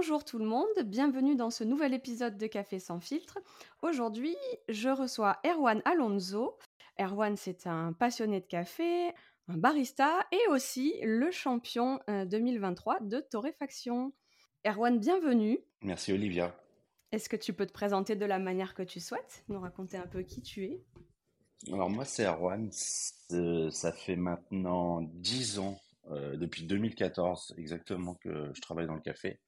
Bonjour tout le monde, bienvenue dans ce nouvel épisode de Café sans filtre. Aujourd'hui, je reçois Erwan Alonso. Erwan, c'est un passionné de café, un barista et aussi le champion 2023 euh, de torréfaction. Erwan, bienvenue. Merci Olivia. Est-ce que tu peux te présenter de la manière que tu souhaites, nous raconter un peu qui tu es? Alors moi c'est Erwan, ça fait maintenant 10 ans, euh, depuis 2014 exactement que je travaille dans le café.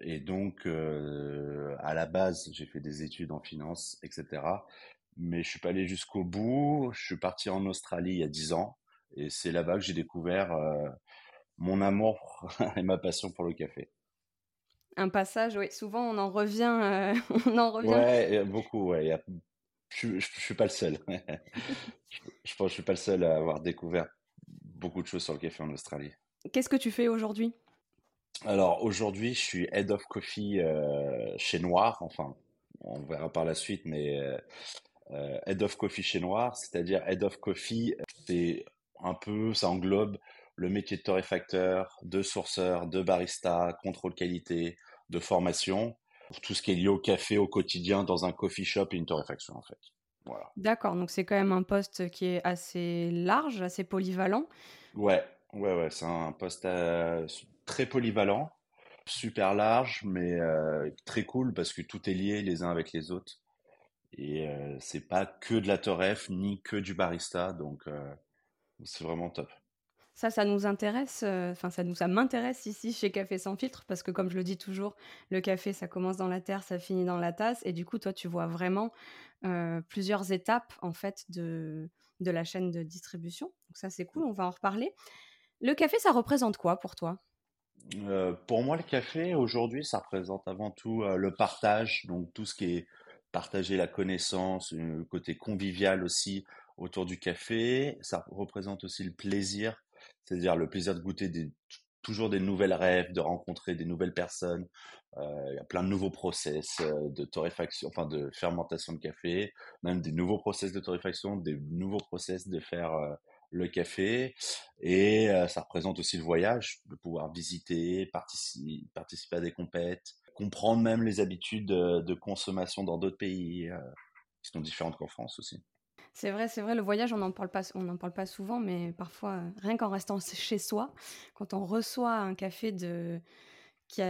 Et donc, euh, à la base, j'ai fait des études en finance, etc. Mais je suis pas allé jusqu'au bout. Je suis parti en Australie il y a 10 ans. Et c'est là-bas que j'ai découvert euh, mon amour et ma passion pour le café. Un passage, oui. Souvent, on en revient. Euh, on en revient. Ouais, beaucoup. Ouais. Je, ne suis pas le seul. je, je pense que je suis pas le seul à avoir découvert beaucoup de choses sur le café en Australie. Qu'est-ce que tu fais aujourd'hui? Alors aujourd'hui, je suis head of coffee euh, chez Noir. Enfin, on verra par la suite, mais euh, euh, head of coffee chez Noir, c'est-à-dire head of coffee, c'est un peu, ça englobe le métier de torréfacteur, de sourceur, de barista, contrôle qualité, de formation, pour tout ce qui est lié au café au quotidien dans un coffee shop et une torréfaction en fait. Voilà. D'accord, donc c'est quand même un poste qui est assez large, assez polyvalent. Ouais, ouais, ouais, c'est un poste très polyvalent, super large, mais euh, très cool parce que tout est lié les uns avec les autres. Et euh, c'est pas que de la torref ni que du barista, donc euh, c'est vraiment top. Ça, ça nous intéresse, enfin ça nous, ça m'intéresse ici chez Café sans filtre parce que comme je le dis toujours, le café ça commence dans la terre, ça finit dans la tasse et du coup toi tu vois vraiment plusieurs étapes en fait de de la chaîne de distribution. Donc ça c'est cool, on va en reparler. Le café ça représente quoi pour toi? Euh, pour moi, le café, aujourd'hui, ça représente avant tout euh, le partage, donc tout ce qui est partager la connaissance, le côté convivial aussi autour du café. Ça représente aussi le plaisir, c'est-à-dire le plaisir de goûter toujours des nouvelles rêves, de rencontrer des nouvelles personnes. Euh, il y a plein de nouveaux process de torréfaction, enfin de fermentation de café, même des nouveaux process de torréfaction, des nouveaux process de faire le café et euh, ça représente aussi le voyage, de pouvoir visiter, participer, à des compètes, comprendre même les habitudes de, consommation dans d'autres pays euh, qui sont différentes qu'en France aussi. C'est vrai, c'est vrai, le voyage, on n'en parle, pas, parle pas souvent, mais parfois, euh, rien qu'en restant chez soi, quand on reçoit un café de, qui,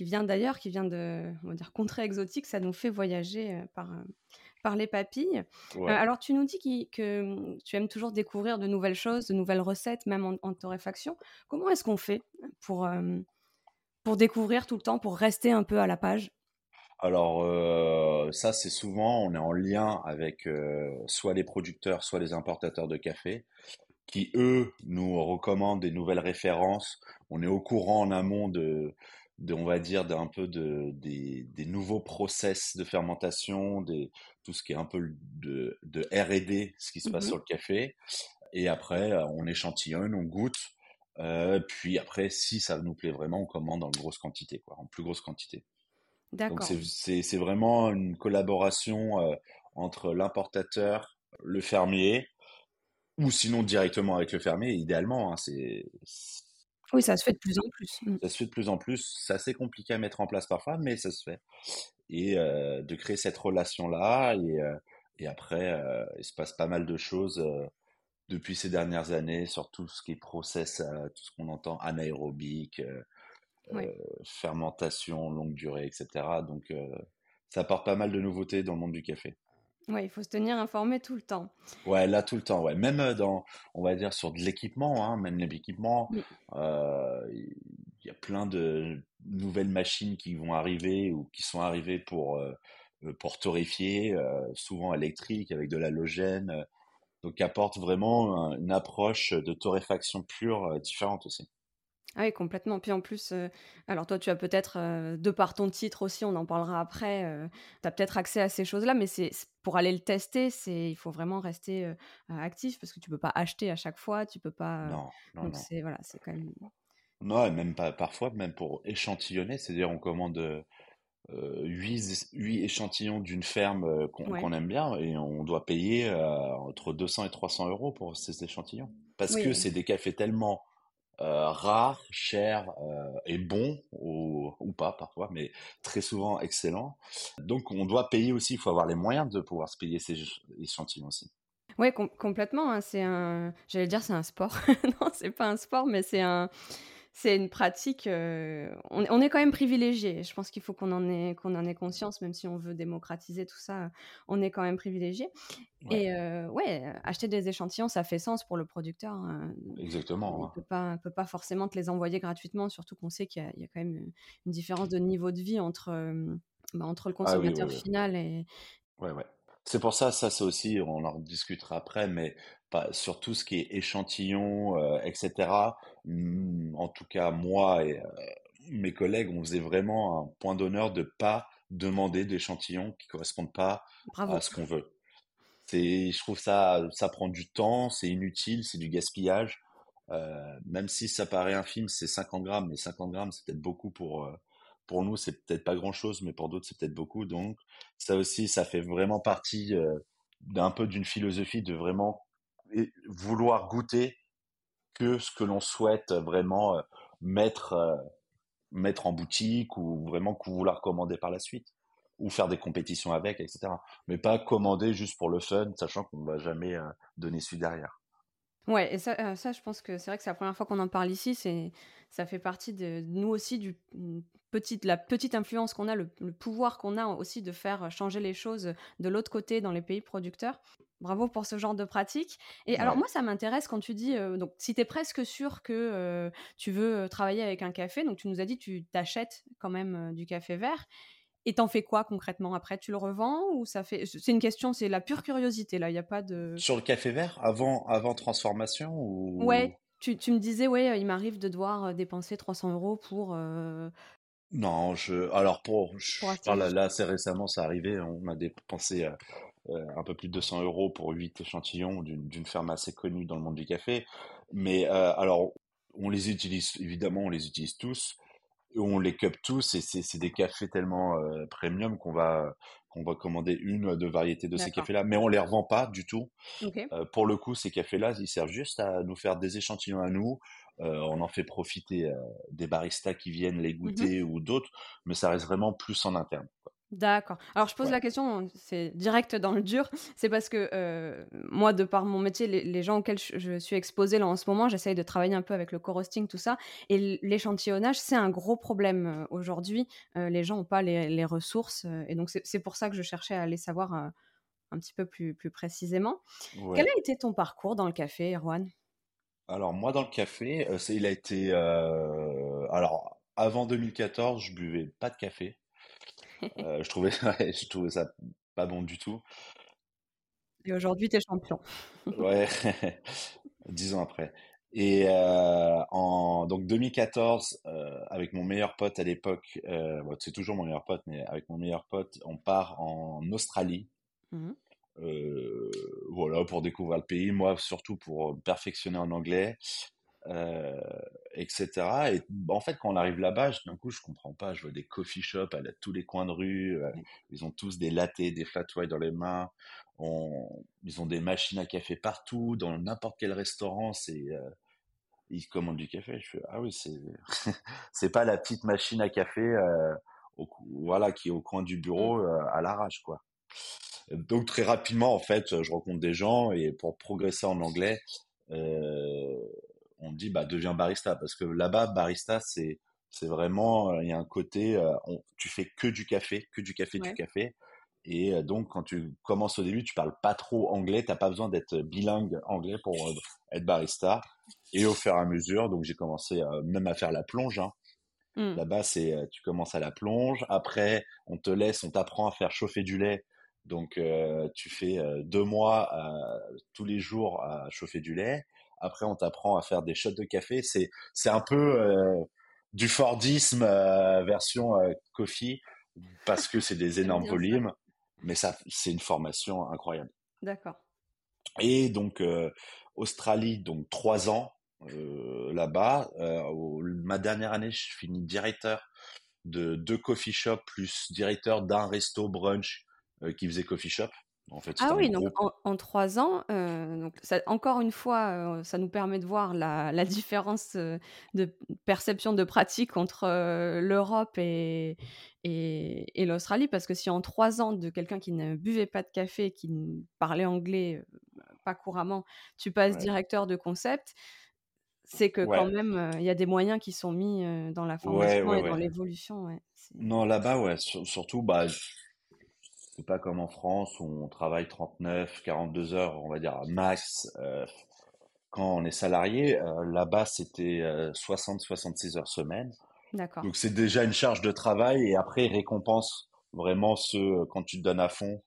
vient d'ailleurs, qui vient de, on va dire, contrée exotique, ça nous fait voyager par, par les papilles. Euh, alors, tu nous dis que tu aimes toujours découvrir de nouvelles choses, de nouvelles recettes, même en, torréfaction. Comment est-ce qu'on fait pour, pour découvrir tout le temps, pour rester un peu à la page? Alors euh, ça c'est souvent on est en lien avec euh, soit les producteurs soit les importateurs de café qui eux nous recommandent des nouvelles références. On est au courant en amont de on va dire, d'un peu de, des, des, nouveaux process de fermentation, des, tout ce qui est un peu de, de R&D, ce qui se passe mmh sur le café. Et après, euh, on échantillonne, on goûte. Euh, puis après, si ça nous plaît vraiment, on commande en grosse quantité, quoi, en plus grosse quantité. D'accord. Donc c'est vraiment une collaboration euh, entre l'importateur, le fermier, ou sinon directement avec le fermier, idéalement. Hein, c'est oui, ça se fait de plus en plus. Mmh. Ça se fait de plus en plus. C'est assez compliqué à mettre en place parfois, mais ça se fait. Et euh, de créer cette relation-là. Et, euh, et après, euh, il se passe pas mal de choses depuis ces dernières années sur tout ce qui est process, tout ce qu'on entend anaérobique, fermentation longue durée, etc. Donc, ça apporte pas mal de nouveautés dans le monde du café. Ouais, il faut se tenir informé tout le temps. Ouais, là tout le temps, ouais. Même dans, on va dire sur de l'équipement, hein, même l'équipement, euh, il y a plein de nouvelles machines qui vont arriver ou qui sont arrivées pour, pour torréfier, souvent électriques avec de l'halogène. donc, apporte vraiment une approche de torréfaction pure différente aussi. Ah oui, complètement. Puis en plus, alors toi, tu as peut-être, de par ton titre aussi, on en parlera après, tu as peut-être accès à ces choses-là, mais c'est pour aller le tester, c'est il faut vraiment rester actif parce que tu peux pas acheter à chaque fois, tu peux pas. Non, non, donc non. c'est voilà, c'est quand même. Non, même pas parfois, même pour échantillonner, c'est-à-dire on commande 8, échantillons d'une ferme qu'on aime bien et on doit payer entre 200 et 300 euros pour ces échantillons. Parce que c'est des cafés tellement euh, rare, cher euh, et bon, ou, ou, pas parfois, mais très souvent excellent. Donc on doit payer aussi, il faut avoir les moyens de pouvoir se payer ces échantillons aussi. Oui, complètement. Hein, c'est un, j'allais dire c'est un sport. non, c'est pas un sport, mais c'est un, c'est une pratique. Euh, on, est quand même privilégié. Je pense qu'il faut qu'on en ait qu'on en ait conscience, même si on veut démocratiser tout ça. On est quand même privilégié. Et euh, ouais, acheter des échantillons, ça fait sens pour le producteur. Hein. Exactement. On ne peut pas, peut pas forcément te les envoyer gratuitement, surtout qu'on sait qu'il y, y, a quand même une différence de niveau de vie entre euh, bah, entre le ah consommateur final et. Ouais, ouais. C'est pour ça, ça c'est aussi, on en discutera après, mais pas, sur tout ce qui est échantillon, euh, etc. Mmh, en tout cas, moi et euh, mes collègues, on faisait vraiment un point d'honneur de pas demander d'échantillons qui correspondent pas à ce qu'on veut. C'est, je trouve ça, ça prend du temps, c'est inutile, c'est du gaspillage. Euh, même si ça paraît infime, c'est 50 grammes, mais 50 grammes, c'est peut-être beaucoup pour pour nous, c'est peut-être pas grand-chose, mais pour d'autres, c'est peut-être beaucoup. Donc, ça aussi, ça fait vraiment partie euh, d'un peu d'une philosophie de vraiment vouloir goûter que ce que l'on souhaite vraiment euh, mettre, euh, mettre en boutique ou vraiment vouloir commander par la suite ou faire des compétitions avec, etc. Mais pas commander juste pour le fun, sachant qu'on ne va jamais donner suite derrière. Ouais, et ça, ça, je pense que c'est vrai que c'est la première fois qu'on en parle ici. C'est, ça fait partie de nous aussi du mmh, petite, la petite influence qu'on a, le, pouvoir qu'on a aussi de faire changer les choses de l'autre côté dans les pays producteurs. Bravo pour ce genre de pratique. Et alors moi, ça m'intéresse quand tu dis, donc si tu es presque sûr que tu veux travailler avec un café, donc tu nous as dit tu t'achètes quand même du café vert. Et t'en fais quoi concrètement après? Tu le revends ou ça fait C'est une question, c'est la pure curiosité là. Il y a pas de sur le café vert avant avant transformation ou? Ouais. Tu, tu me disais ouais, il m'arrive de devoir euh, dépenser 300 euros pour. Euh, non, je alors pour, là, assez récemment ça arrivait, on a dépensé euh, un peu plus de 200 euros pour 8 échantillons d'une ferme assez connue dans le monde du café. Mais alors on les utilise évidemment, on les utilise tous on les cup tous et c'est des cafés tellement euh, premium qu'on va qu'on va commander une ou deux variétés de ces cafés-là, mais on les revend pas du tout. Euh, pour le coup, ces cafés-là, ils servent juste à nous faire des échantillons à nous. Euh, on en fait profiter des baristas qui viennent les mmh goûter ou d'autres, mais ça reste vraiment plus en interne. D'accord. Alors je pose la question, c'est direct dans le dur, c'est parce que euh, moi, de par mon métier, les, gens auxquels je, suis exposée là en ce moment, j'essaye de travailler un peu avec le co-roasting, tout ça, et l'échantillonnage, c'est un gros problème euh, aujourd'hui. Euh, les gens n'ont pas les, ressources, et donc c'est pour ça que je cherchais à aller savoir un petit peu plus, plus précisément. Quel a été ton parcours dans le café, Erwan? Alors moi, dans le café, il a été... alors, avant 2014, je buvais pas de café. Euh, je, trouvais, je trouvais ça pas bon du tout. Et aujourd'hui, tu es champion. ouais, dix ans après. Et euh, en donc 2014, euh, avec mon meilleur pote à l'époque, c'est toujours mon meilleur pote, mais avec mon meilleur pote, on part en Australie. Mmh voilà, pour découvrir le pays. Moi, surtout pour perfectionner en anglais. Euh, etc. Et en fait, quand on arrive là-bas, d'un coup, je comprends pas. Je vois des coffee shops à, tous les coins de rue. Euh, ils ont tous des lattés, des flat white dans les mains. ils ont des machines à café partout. Dans n'importe quel restaurant, c'est euh, ils commandent du café. Je fais ah oui, c'est c'est pas la petite machine à café au, voilà qui est au coin du bureau mmh. à l'arrache quoi. Donc très rapidement en fait, je rencontre des gens et pour progresser en anglais. Euh, on dit bah deviens barista parce que là-bas barista c'est c'est vraiment euh, il y a un côté euh, tu fais que du café que du café du café et euh, donc quand tu commences au début tu parles pas trop anglais t'as pas besoin d'être bilingue anglais pour être barista et au fur et à mesure donc j'ai commencé même à faire la plonge hein. Mmh. Là-bas, c'est tu commences à la plonge. Après, on te laisse, on t'apprend à faire chauffer du lait. Donc, euh, tu fais euh, deux mois tous les jours à chauffer du lait. Après, on t'apprend à faire des shots de café. C'est c'est un peu euh, du Fordisme euh, version euh, coffee parce que c'est des énormes ça. volumes, mais ça, c'est une formation incroyable. D'accord. Et donc, euh, Australie, donc trois ans euh, là-bas. Euh, ma dernière année, je finis directeur de deux coffee shops plus directeur d'un resto brunch euh, qui faisait coffee shop. En fait, c'était Ah oui, donc en, en trois ans, euh, donc ça- encore une fois, euh, ça nous permet de voir la, la différence euh, de perception de pratique entre l'Europe et, et, et l'Australie, parce que si en trois ans de quelqu'un qui ne buvait pas de café, qui ne parlait anglais pas couramment, tu passes Ouais, directeur de concept, c'est que quand même, euh, il y a des moyens qui sont mis euh, dans la formation ouais, et dans l'évolution. Non, là-bas, ouais, sur- surtout, bah, c'est pas comme en France où on travaille 39, 42 heures, on va dire, max. euh, quand on est salarié, euh, là-bas, c'était euh, 60, 66 heures semaine. D'accord. Donc, c'est déjà une charge de travail et après, ils récompensent vraiment ce, euh, quand tu te donnes à fond,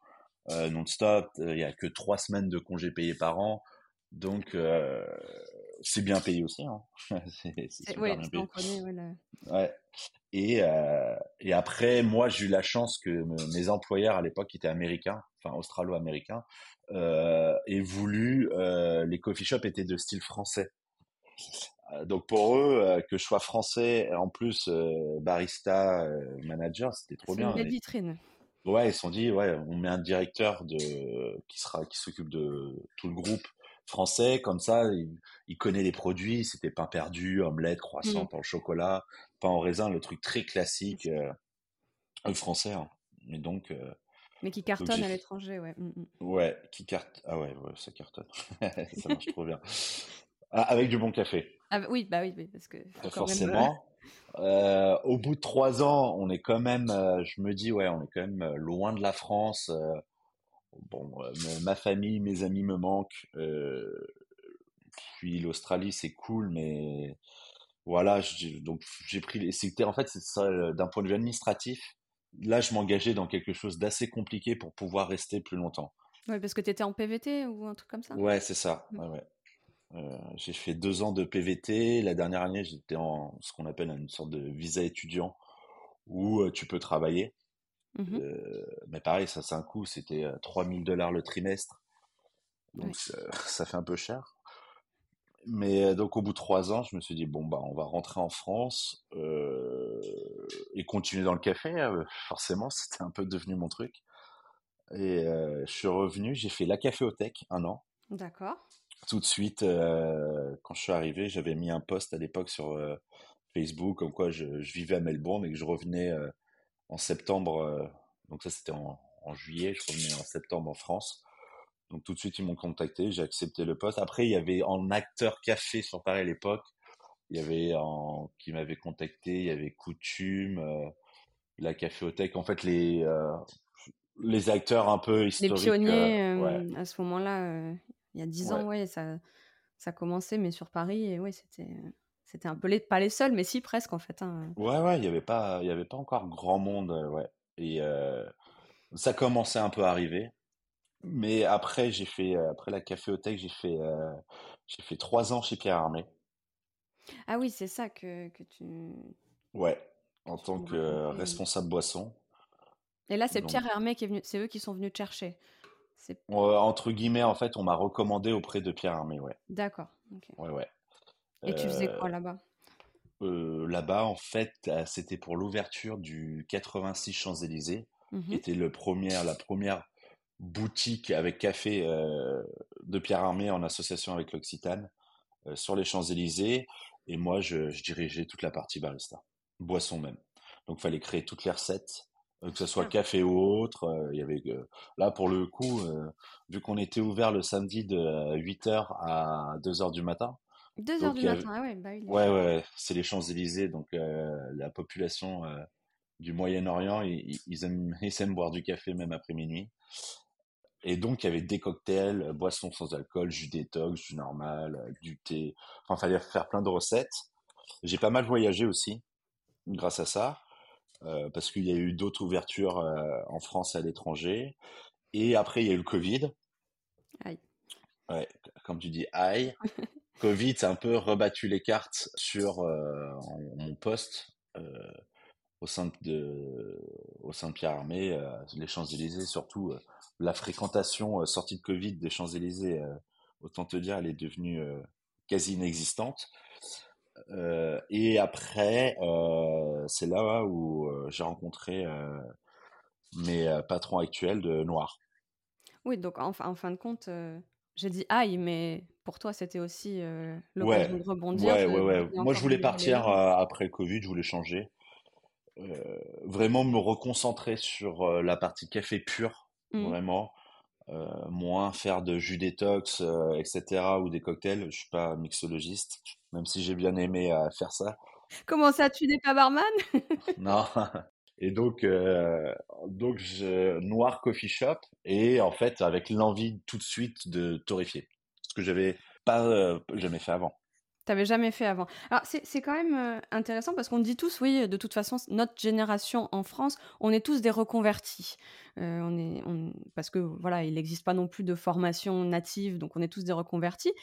euh, non-stop. euh, Il y a que trois semaines de congés payés par an. Donc, euh, c'est bien payé aussi, hein. C'est c'est C'est- super bien payé. connaît. Ouais. Et, euh, et après, moi, j'ai eu la chance que me- mes employeurs à l'époque, qui étaient américains, enfin australo-américains, euh, aient voulu, euh, les coffee shops étaient de style français. Euh, donc pour eux, que je sois français, en plus barista, manager, c'était trop C'est une bien. belle Et- vitrine. ouais, ils se sont dit, ouais, on met un directeur de qui sera qui s'occupe de tout le groupe français, comme ça, il, il connaît les produits. C'était pain perdu, omelette, croissant, Mm. pain au chocolat, pain au raisin, le truc très classique euh, français. hein. Et donc, euh, Mais qui cartonne à l'étranger, ouais. Mm, mm. ouais, qui carte, ah ouais, ouais, ça cartonne, ça marche trop bien. Ah, avec du bon café. Ah, bah oui, bah oui, oui, parce que même. euh, Forcément. Euh, au bout de trois ans, on est quand même, je me dis, ouais, on est quand même loin de la France. Bon, euh, ma famille, mes amis me manquent. euh, puis l'Australie, c'est cool, mais voilà, donc j'ai pris. les- C'était en fait, c'est ça, euh, d'un point de vue administratif. Là, je m'engageais dans quelque chose d'assez compliqué pour pouvoir rester plus longtemps. Ouais, parce que tu étais en PVT ou un truc comme ça? Ouais, c'est ça. Mm. Ouais, ouais. Euh, j'ai fait deux ans de PVT. La dernière année, j'étais en ce qu'on appelle une sorte de visa étudiant où euh, tu peux travailler. Mhm. Euh, mais pareil, ça c'est un coût. C'était euh, 3000 dollars le trimestre. Donc ça, ça fait un peu cher. Mais euh, donc au bout de trois ans, je me suis dit, bon, bah, on va rentrer en France euh, et continuer dans le café. euh, forcément, c'était un peu devenu mon truc. Et euh, je suis revenu, j'ai fait la caféothèque un an. D'accord. Tout de suite, euh, quand je suis arrivé, j'avais mis un post à l'époque sur euh, Facebook comme quoi je, je vivais à Melbourne et que je revenais euh, en septembre. euh, donc ça, c'était en, en juillet. Je revenais en septembre en France. Donc tout de suite, ils m'ont contacté. J'ai accepté le poste. Après, il y avait en acteur café sur Paris à l'époque. Il y avait en qui m'avait contacté. Il y avait Coutume, euh, la caféothèque. En fait, les euh, les acteurs un peu Les historiques. pionniers, euh, ouais, à ce moment-là, il y a dix ans, ouais. ça, ça commençait, mais sur Paris, et ouais, c'était, c'était un peu les, pas les seuls, mais si presque en fait. hein. Ouais, ouais, il y avait pas, il y avait pas encore grand monde, euh, ouais. Et euh, ça commençait un peu à arriver. Mais après, j'ai fait, euh, après la caféothèque, j'ai fait, euh, j'ai fait trois ans chez Pierre Armé. Ah oui, c'est ça que, que tu, Ouais, en tu tant que euh, responsable boisson. Et là, c'est Donc, Pierre Hermé qui est venu, c'est eux qui sont venus te chercher. C'est entre guillemets, en fait, on m'a recommandé auprès de Pierre Armé, ouais. d'accord. ok. Ouais, ouais. Et tu faisais Euh, quoi là-bas? euh, là-bas, en fait, euh, c'était pour l'ouverture du 86 Champs-Élysées, qui Mhm. était le premier, la première boutique avec café euh, de Pierre Armé en association avec l'Occitane euh, sur les Champs-Élysées. Et moi, je, je dirigeais toute la partie barista, boisson même. Donc, il fallait créer toutes les recettes, euh, que ce soit Super. café ou autre. Il y avait là pour le coup, vu qu'on était ouvert le samedi de 8h à 2h du matin. Deux heures Donc, du il avait- matin, ah ouais, bah oui. ouais, ouais, ouais, c'est les Champs-Élysées, donc euh, la population euh, du Moyen-Orient, ils, ils aiment, ils aiment boire du café même après minuit. Et donc, il y avait des cocktails, euh, boissons sans alcool, jus détox, jus normal, euh, du thé. Enfin, fallait faire plein de recettes. J'ai pas mal voyagé aussi. grâce à ça, parce qu'il y a eu d'autres ouvertures en France et à l'étranger. Et après, il y a eu le Covid. Aïe. Ouais, comme tu dis, aïe. Covid, c'est un peu rebattu les cartes sur mon poste au sein de, au sein de Pierre Armé, les Champs-Élysées, surtout la fréquentation sortie de Covid des Champs-Élysées, autant te dire, elle est devenue quasi inexistante. et après, c'est là où j'ai rencontré mes patrons actuels de Noir. Oui, donc en fin de compte, j'ai dit aïe, mais pour toi, c'était aussi l'occasion de rebondir. Ouais, ouais, ouais. Moi, je voulais partir après le Covid, je voulais changer. vraiment me reconcentrer sur la partie café pur, mmh. vraiment. moins faire de jus détox, etc. ou des cocktails. Je suis pas mixologiste, même si j'ai bien aimé faire ça. Comment ça, tu n'es pas barman? Non. Et donc, donc je, Noir Coffee Shop, et en fait, avec l'envie tout de suite de torréfier. Ce que j'avais pas jamais fait avant. T'avais jamais fait avant. Alors c'est quand même intéressant parce qu'on dit tous, oui, de toute façon, notre génération en France, on est tous des reconvertis. on est, parce que voilà, il n'existe pas non plus de formation native, donc on est tous des reconvertis.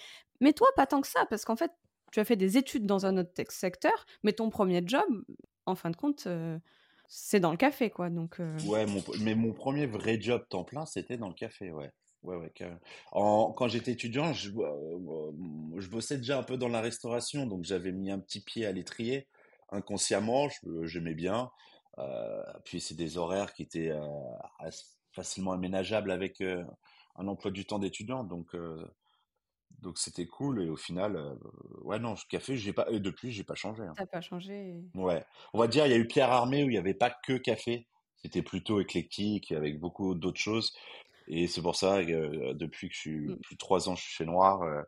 Mais toi, pas tant que ça, parce qu'en fait, tu as fait des études dans un autre secteur, mais ton premier job, en fin de compte, c'est dans le café, quoi. Donc. Ouais, mais mon premier vrai job temps plein, c'était dans le café, ouais. Ouais, ouais, quand j'étais étudiant, je, euh, bossais déjà un peu dans la restauration, donc j'avais mis un petit pied à l'étrier inconsciemment, j'aimais bien. Euh, puis c'est des horaires qui étaient euh, facilement aménageables avec un emploi du temps d'étudiant, donc donc c'était cool et au final, ouais non, ce café, j'ai pas, et depuis j'ai pas changé. Hein. T'as pas changé. Ouais, on va dire il y a eu Pierre Armé où il n'y avait pas que café, c'était plutôt éclectique avec beaucoup d'autres choses. Et c'est pour ça que euh, depuis que je suis mmh. plus de trois ans, je suis chez Noir. Euh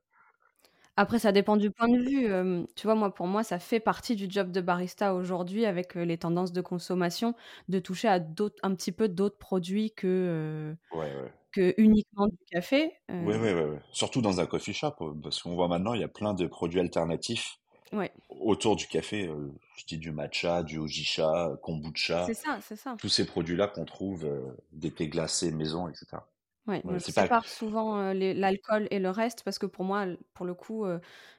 Après, ça dépend du point de vue. tu vois, moi, pour moi, ça fait partie du job de barista aujourd'hui avec les tendances de consommation, de toucher à d'autres, un petit peu d'autres produits que, que uniquement du café. Oui, oui, oui. Surtout dans un coffee shop, parce qu'on voit maintenant, il y a plein de produits alternatifs autour du café. je dis du matcha, du ojisha, kombucha. C'est ça, c'est ça. Tous ces produits-là qu'on trouve, des thés glacés maison, etc. Ouais, je sépare souvent l'alcool et le reste parce que pour moi, pour le coup,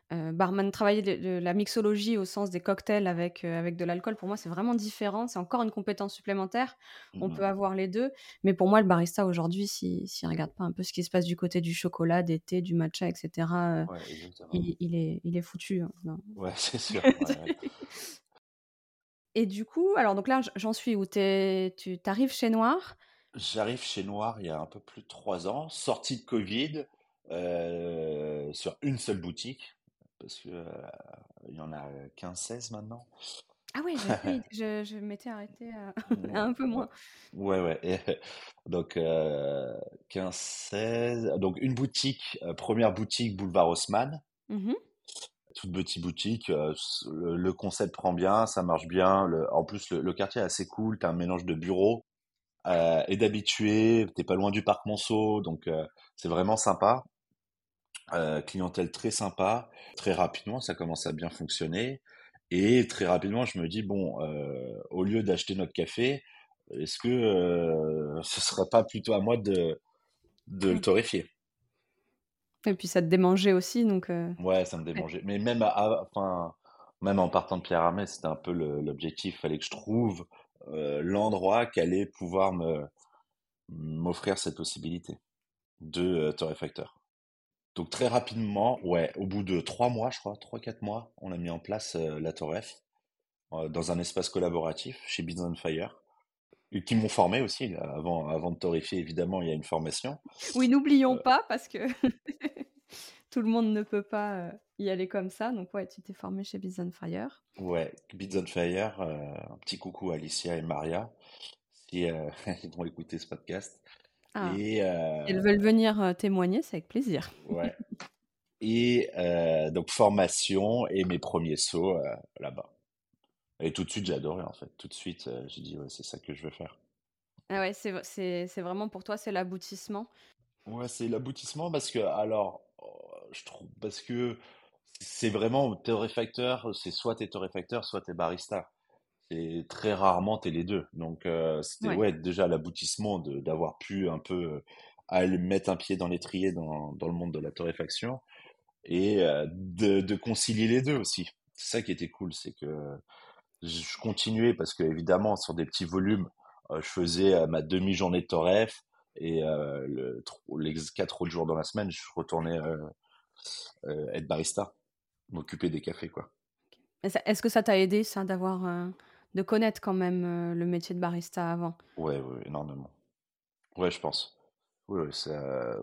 barman travailler de, la mixologie au sens des cocktails avec, avec de l'alcool, pour moi, c'est vraiment différent. C'est encore une compétence supplémentaire. On mmh peut avoir les deux. Mais pour moi, le barista aujourd'hui, s'il si, ne regarde pas un peu ce qui se passe du côté du chocolat, des thés, du matcha, etc., il, est, il est foutu. Hein, ouais, c'est sûr. et du coup, alors donc là, j'en suis où? Tu arrives chez Noir. J'arrive chez Noir il y a un peu plus de trois ans, sorti de Covid, euh, sur une seule boutique, parce que euh, il y en a 15-16 maintenant. Ah oui, je, je m'étais arrêté à, un peu moins. Ouais, ouais. donc, 15-16. Euh, donc, une boutique, première boutique, boulevard Haussmann. Mmh Toute petite boutique. le, concept prend bien, ça marche bien. Le, en plus, le, le quartier est assez cool. Tu as un mélange de bureaux euh, et d'habitués. T'es pas loin du parc Monceau, donc euh, c'est vraiment sympa. Euh, clientèle très sympa. Très rapidement, ça commence à bien fonctionner. Et très rapidement, je me dis bon, au lieu d'acheter notre café, est-ce que ce serait pas plutôt à moi de de le torréfier? Et puis ça te démangeait aussi, donc. Ouais, ça me démangeait. Mais même, enfin, même en partant de Pierre Armé, c'était un peu l'objectif. Il fallait que je trouve euh, l'endroit qui allait pouvoir me m'offrir cette possibilité de euh, torréfacteur. Donc très rapidement, ouais, au bout de trois mois, je crois, trois quatre mois, on a mis en place euh, la torref dans un espace collaboratif chez Beans on Fire qui m'ont formé aussi avant avant de torréfier évidemment il y a une formation. Oui, n'oublions pas parce que tout le monde ne peut pas y aller comme ça. Donc, ouais, tu t'es formé chez Beats on Fire. Ouais, Beats on Fire. un petit coucou à Alicia et Maria, si elles vont écouter ce podcast. Ah. Et, elles veulent venir témoigner, c'est avec plaisir. Ouais. et donc, formation et mes premiers sauts là-bas. Et tout de suite, j'ai adoré, en fait. Tout de suite, j'ai dit, ouais, c'est ça que je veux faire. Ah ouais, c'est vraiment pour toi, c'est l'aboutissement. Ouais, c'est l'aboutissement parce que, alors, je trouve, parce que c'est vraiment torréfacteur, c'est soit t'es torréfacteur, soit t'es barista. Et très rarement, tu es les deux. Donc, euh, c'était Ouais. ouais, déjà l'aboutissement d'avoir pu un peu euh, aller mettre un pied dans l'étrier dans, dans le monde de la torréfaction et euh, de, de concilier les deux aussi. C'est ça qui était cool, c'est que je continuais parce que évidemment sur des petits volumes, euh, je faisais ma demi-journée de torref et le, les quatre autres jours dans la semaine, je retournais être barista, m'occuper des cafés quoi. Est-ce que ça t'a aidé, ça, d'avoir, euh, de connaître quand même euh, le métier de barista avant? Ouais, ouais, énormément. Ouais, je pense. Oui, ça,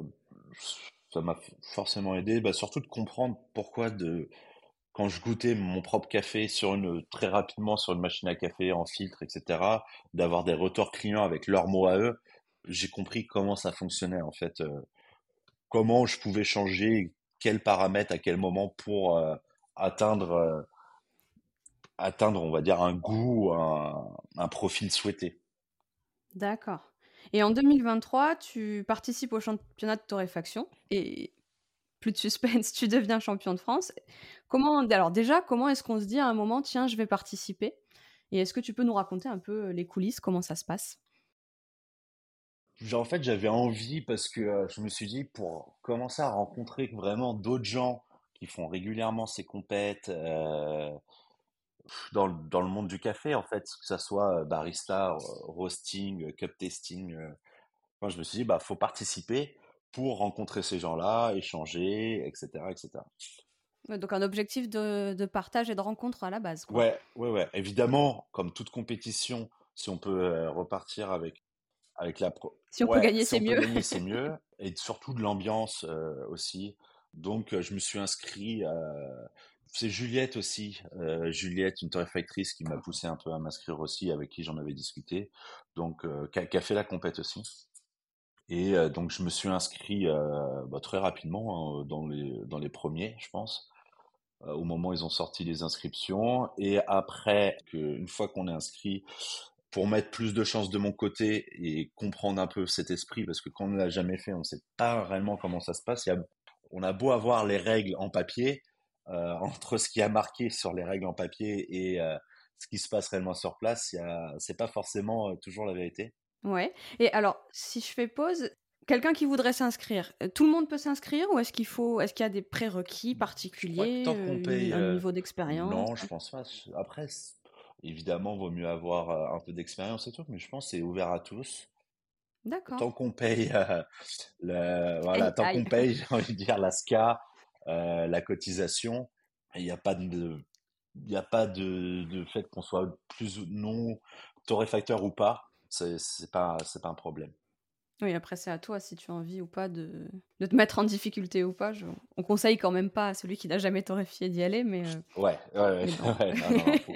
ça m'a forcément aidé, bah, surtout de comprendre pourquoi de, quand je goûtais mon propre café sur une, très rapidement sur une machine à café en filtre, etc., d'avoir des retours clients avec leurs mots à eux, j'ai compris comment ça fonctionnait en fait, euh, comment je pouvais changer quels paramètres à quel moment pour euh, atteindre, euh, atteindre, on va dire, un goût, un, un profil souhaité. D'accord. Et en 2023, tu participes au championnat de torréfaction et plus de suspense, tu deviens champion de France. Comment, alors déjà, comment est-ce qu'on se dit à un moment, tiens, je vais participer? Et est-ce que tu peux nous raconter un peu euh, les coulisses, comment ça se passe? Genre, en fait, j'avais envie parce que euh, je me suis dit, pour commencer à rencontrer vraiment d'autres gens qui font régulièrement ces compètes euh, dans, le- dans le monde du café, en fait, que ça soit euh, barista, roasting, euh, cup testing, euh, moi, je me suis dit, bah, faut participer pour rencontrer ces gens-là, échanger, etc., etc. Ouais, donc un objectif de, de partage et de rencontre à la base, quoi. Ouais, ouais, ouais. Évidemment, comme toute compétition, si on peut euh, repartir avec Avec la pro... Si on peut gagner, si c'est mieux. gagner, c'est mieux. Et surtout de l'ambiance euh, aussi. Donc, euh, je me suis inscrit. euh, C'est Juliette aussi. euh, Juliette, une torréfactrice qui m'a poussé un peu à m'inscrire aussi, avec qui j'en avais discuté. Donc, qui a, fait la compète aussi. Et donc, je me suis inscrit bah, très rapidement hein, dans les, dans les premiers, je pense, au moment où ils ont sorti les inscriptions. Et après, une fois qu'on est inscrit, pour mettre plus de chances de mon côté et comprendre un peu cet esprit, parce que quand on ne l'a jamais fait, on ne sait pas réellement comment ça se passe. Il y a, on a beau avoir les règles en papier, euh, entre ce qui a marqué sur les règles en papier et euh, ce qui se passe réellement sur place, a, c'est pas forcément euh, toujours la vérité. Ouais. Et alors, si je fais pause, quelqu'un qui voudrait s'inscrire, tout le monde peut s'inscrire ou est-ce qu'il faut, est-ce qu'il y a des prérequis particuliers, tant qu'on paye, un niveau d'expérience? non, je pense pas. Après, évidemment, vaut mieux avoir euh, un peu d'expérience et tout, mais je pense que c'est ouvert à tous. D'accord. Tant qu'on paye, euh, le, voilà, tant qu'on paye, j'ai envie de dire la SCA, euh, la cotisation, il n'y a pas de, il n'y a pas de, de fait qu'on soit plus ou non torréfacteur ou pas. C'est, c'est pas, c'est pas un problème. Oui, après, c'est à toi si tu as envie ou pas de, de te mettre en difficulté ou pas. Je- On conseille quand même pas à celui qui n'a jamais torréfié d'y aller, mais, euh, Ouais, ouais, ouais, mais bon. ouais, non, non, faut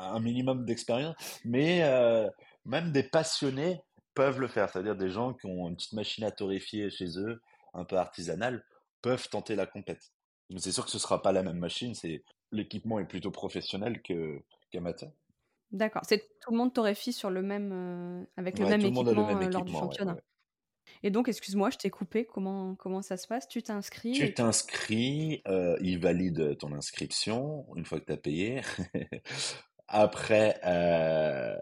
un, minimum d'expérience. Mais euh, même des passionnés peuvent le faire. C'est-à-dire des gens qui ont une petite machine à torréfier chez eux, un peu artisanale, peuvent tenter la compète. Mais c'est sûr que ce sera pas la même machine. C'est l'équipement est plutôt professionnel que qu'amateur. D'accord. C'est tout le monde torréfie sur le même, euh, avec le Ouais, même le le équipement même euh, lors du. Ouais, championnat. ouais. Et donc, excuse-moi, je t'ai coupé. Comment, comment ça se passe? Tu t'inscris Tu et t'inscris, euh, ils valident ton inscription une fois que tu as payé. Après, euh,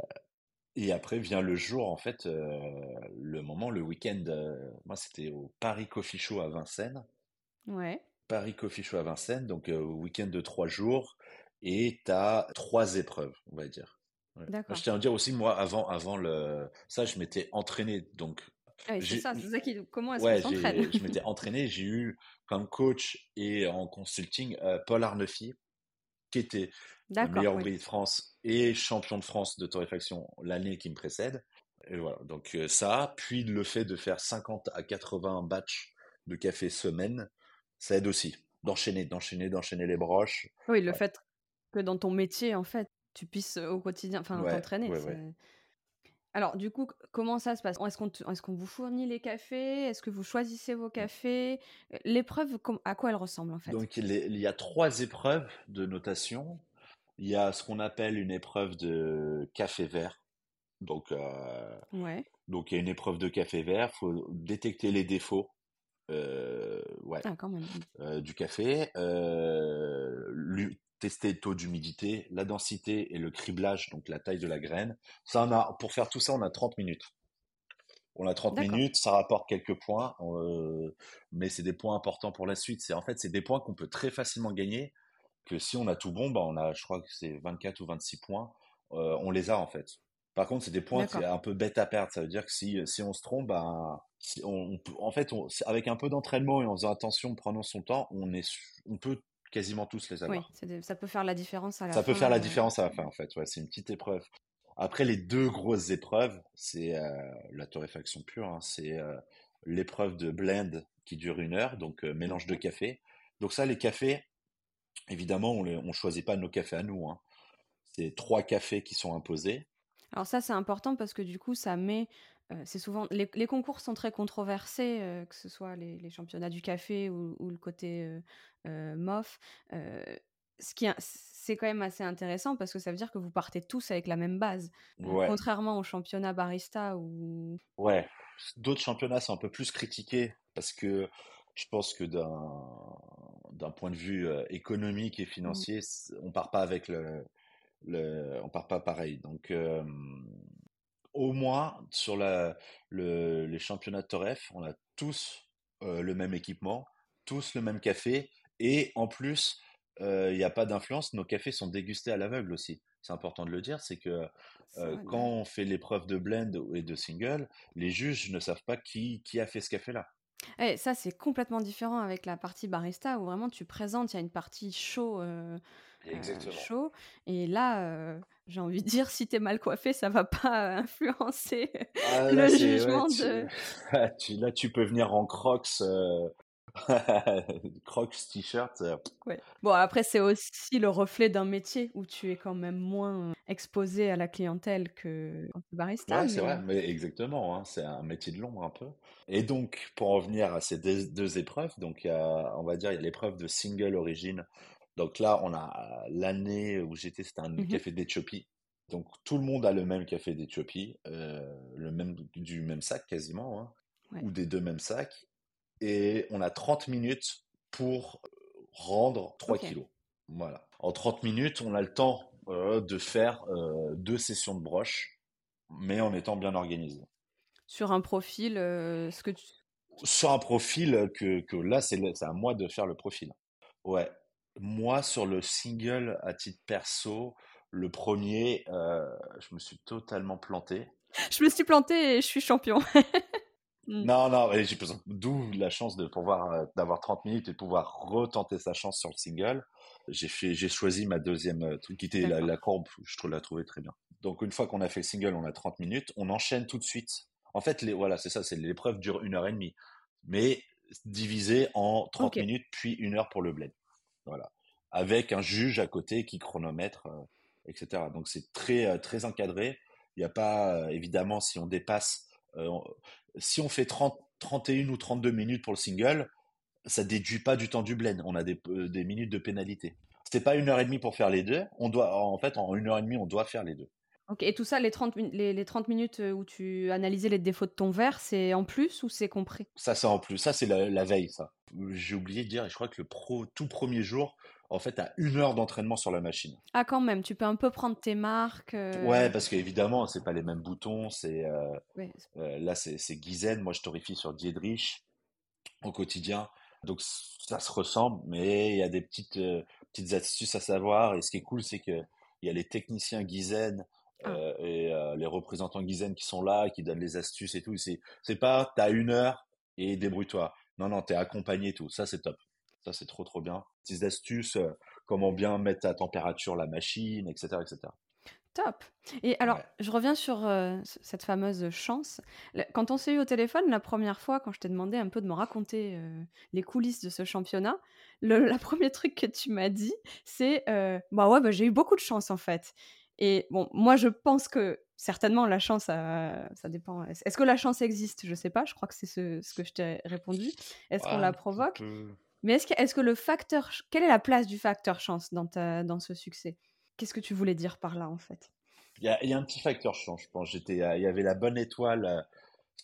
et après vient le jour, en fait, euh, le moment, le week-end. euh, moi, c'était au Paris Coffee Show à Vincennes. ouais, Paris Coffee Show à Vincennes, donc euh, week-end de trois jours, et tu as trois épreuves, on va dire. Ouais. Moi, d'accord. Je tiens à dire aussi, moi, avant, avant le, ça, je m'étais entraîné, donc Ah oui, c'est j'ai, ça, c'est ça qui. Comment est-ce qu'on ouais, s'entraîne? j'ai, je m'étais entraîné, j'ai eu comme coach et en consulting euh, Paul Arnefi, qui était meilleur oui. ouvrier de France et champion de France de torréfaction l'année qui me précède. Et voilà, donc euh, ça, puis le fait de faire 50 à 80 batchs de café semaine, ça aide aussi. D'enchaîner, d'enchaîner, d'enchaîner les broches. Oui, le Ouais, fait que dans ton métier, en fait, tu puisses euh, au quotidien, enfin, ouais, t'entraîner. ouais, Alors, du coup, comment ça se passe? Est-ce qu'on te- est-ce qu'on vous fournit les cafés? Est-ce que vous choisissez vos cafés? Euh, L'épreuve, à quoi elle ressemble, en fait? Donc est- il y a trois épreuves de notation. Il y a ce qu'on appelle une épreuve de café vert. Donc, euh, Ouais, donc il y a une épreuve de café vert, faut détecter les défauts ouais, Ah, quand même. euh, du café, euh, tester le taux d'humidité, la densité et le criblage, donc la taille de la graine. Ça, on a, pour faire tout ça, on a 30 minutes. On a 30 D'accord. minutes, ça rapporte quelques points, euh, mais c'est des points importants pour la suite. C'est en fait, c'est des points qu'on peut très facilement gagner. Que si on a tout bon, bah on a, je crois que c'est 24 ou 26 points, euh, on les a en fait. Par contre, c'est des points qui un peu bête à perdre. Ça veut dire que si, si on se trompe, bah, si on, on peut- en fait, on- avec un peu d'entraînement et en faisant attention, en prenant son temps, on est, on peut quasiment tous les Oui, avoir. des- ça peut faire la différence à la Ça peut fin. faire la euh, différence à la fin, en fait. Ouais, c'est une petite épreuve. Après, les deux grosses épreuves, c'est euh, la torréfaction pure. hein. C'est euh, l'épreuve de blend qui dure une heure, donc euh, mélange de café. Donc ça, les cafés, évidemment, on ne choisit pas nos cafés à nous. hein. C'est trois cafés qui sont imposés. Alors ça, c'est important parce que du coup, ça met... euh, c'est souvent... Les, les concours sont très controversés, euh, que ce soit les, les championnats du café ou, ou le côté euh, euh, MOF. Ce qui est- c'est quand même assez intéressant parce que ça veut dire que vous partez tous avec la même base. Ouais, contrairement au championnat barista où... ouais. D'autres championnats sont un peu plus critiqués parce que je pense que d'un d'un point de vue euh, économique et Mm. financier, on part pas avec le, le, on part pas pareil. Donc, euh, au moins sur la, le, les championnats de Toref, on a tous euh, le même équipement, tous le même café, et en plus, euh, il n'y a pas d'influence. Nos cafés sont dégustés à l'aveugle aussi. C'est important de le dire, c'est que euh, quand on fait l'épreuve de blend et de single, les juges ne savent pas qui, qui a fait ce café-là. Eh, ça, c'est complètement différent avec la partie barista où vraiment tu présentes, il y a une partie chaud, euh, euh, chaud. Et là, euh, j'ai envie de dire, si t'es mal coiffé, ça va pas euh, influencer Ah, le ouais, jugement tu, de. là, tu peux venir en Crocs, Crocs t-shirt. euh, Ouais. Bon, après, c'est aussi le reflet d'un métier où tu es quand même moins euh, exposé à la clientèle que barista. Ouais, c'est vrai, Mais exactement, hein, c'est un métier de l'ombre un peu. Et donc, pour en venir à ces deux, deux épreuves, donc il y a, on va dire, il y a l'épreuve de single origine. Donc là, on a l'année où j'étais, c'était un Mhm. café d'Éthiopie. Donc tout le monde a le même café d'Éthiopie, euh, le même du même sac quasiment, hein, ouais. ou des deux mêmes sacs. Et on a 30 minutes pour rendre 3 Ok. kilos. Voilà. En 30 minutes, on a le temps euh, de faire euh, deux sessions de broche, mais en étant bien organisé. Sur un profil, euh, ce que tu... Sur un profil que, que là, c'est à moi de faire le profil. Ouais. Moi, sur le single, à titre perso, le premier, euh, je me suis totalement planté. Je me suis plantée et je suis champion. Mm. Non, non, j'ai besoin, d'où la chance de pouvoir, euh, d'avoir 30 minutes et de pouvoir retenter sa chance sur le single. J'ai fait, j'ai choisi ma deuxième euh, truc qui était la, la courbe, je trouve la trouvée très bien. Donc, une fois qu'on a fait le single, on a 30 minutes, on enchaîne tout de suite. En fait, les, voilà, c'est ça, c'est l'épreuve dure une heure et demie, mais divisé en 30 Ok. minutes, puis une heure pour le bled. Voilà. Avec un juge à côté qui chronomètre, euh, etc. Donc, c'est très, très encadré. Il n'y a pas, évidemment, si on dépasse, euh, si on fait 30, 31 ou 32 minutes pour le single, ça déduit pas du temps du blend. On a des, euh, des minutes de pénalité. C'était pas une heure et demie pour faire les deux. On doit, en fait, en une heure et demie, on doit faire les deux. Ok, et tout ça, les 30, min- les, les 30 minutes où tu analysais les défauts de ton verre, c'est en plus ou c'est compris? Ça, c'est en plus. Ça, c'est la, la veille, ça. J'ai oublié de dire, et je crois que le pro, tout premier jour, en fait, à une heure d'entraînement sur la machine. Ah, quand même, tu peux un peu prendre tes marques. euh, Ouais, parce qu'évidemment, c'est pas les mêmes boutons. C'est euh, ouais, euh, là, c'est Gizen. Moi, je torréfie sur Diedrich au quotidien. Donc, ça se ressemble, mais il y a des petites euh, petites astuces à savoir. Et ce qui est cool, c'est que il y a les techniciens Gizen Ah. et les représentants Gizen qui sont là, qui donnent les astuces et tout. C'est c'est pas t'as une heure et débrouille-toi. Non, non, t'es accompagné et tout. Ça, c'est top. Ça, c'est trop, trop bien. Petites astuces, euh, comment bien mettre à température la machine, etc., etc. Top. Et alors, Ouais. je reviens sur euh, cette fameuse chance. Quand on s'est eu au téléphone la première fois, quand je t'ai demandé un peu de me raconter euh, les coulisses de ce championnat, le la premier truc que tu m'as dit, c'est euh, bah ouais, bah, j'ai eu beaucoup de chance en fait. Et bon, moi je pense que certainement la chance, ça, ça dépend. Est-ce que la chance existe? Je sais pas. Je crois que c'est ce, ce que je t'ai répondu. Est-ce qu'on la un petit provoque? peu. Mais est-ce que, est-ce que le facteur, quelle est la place du facteur chance dans ta, dans ce succès? Qu'est-ce que tu voulais dire par là en fait? Il y a, il y a un petit facteur chance, je pense. J'étais, il y avait la bonne étoile euh,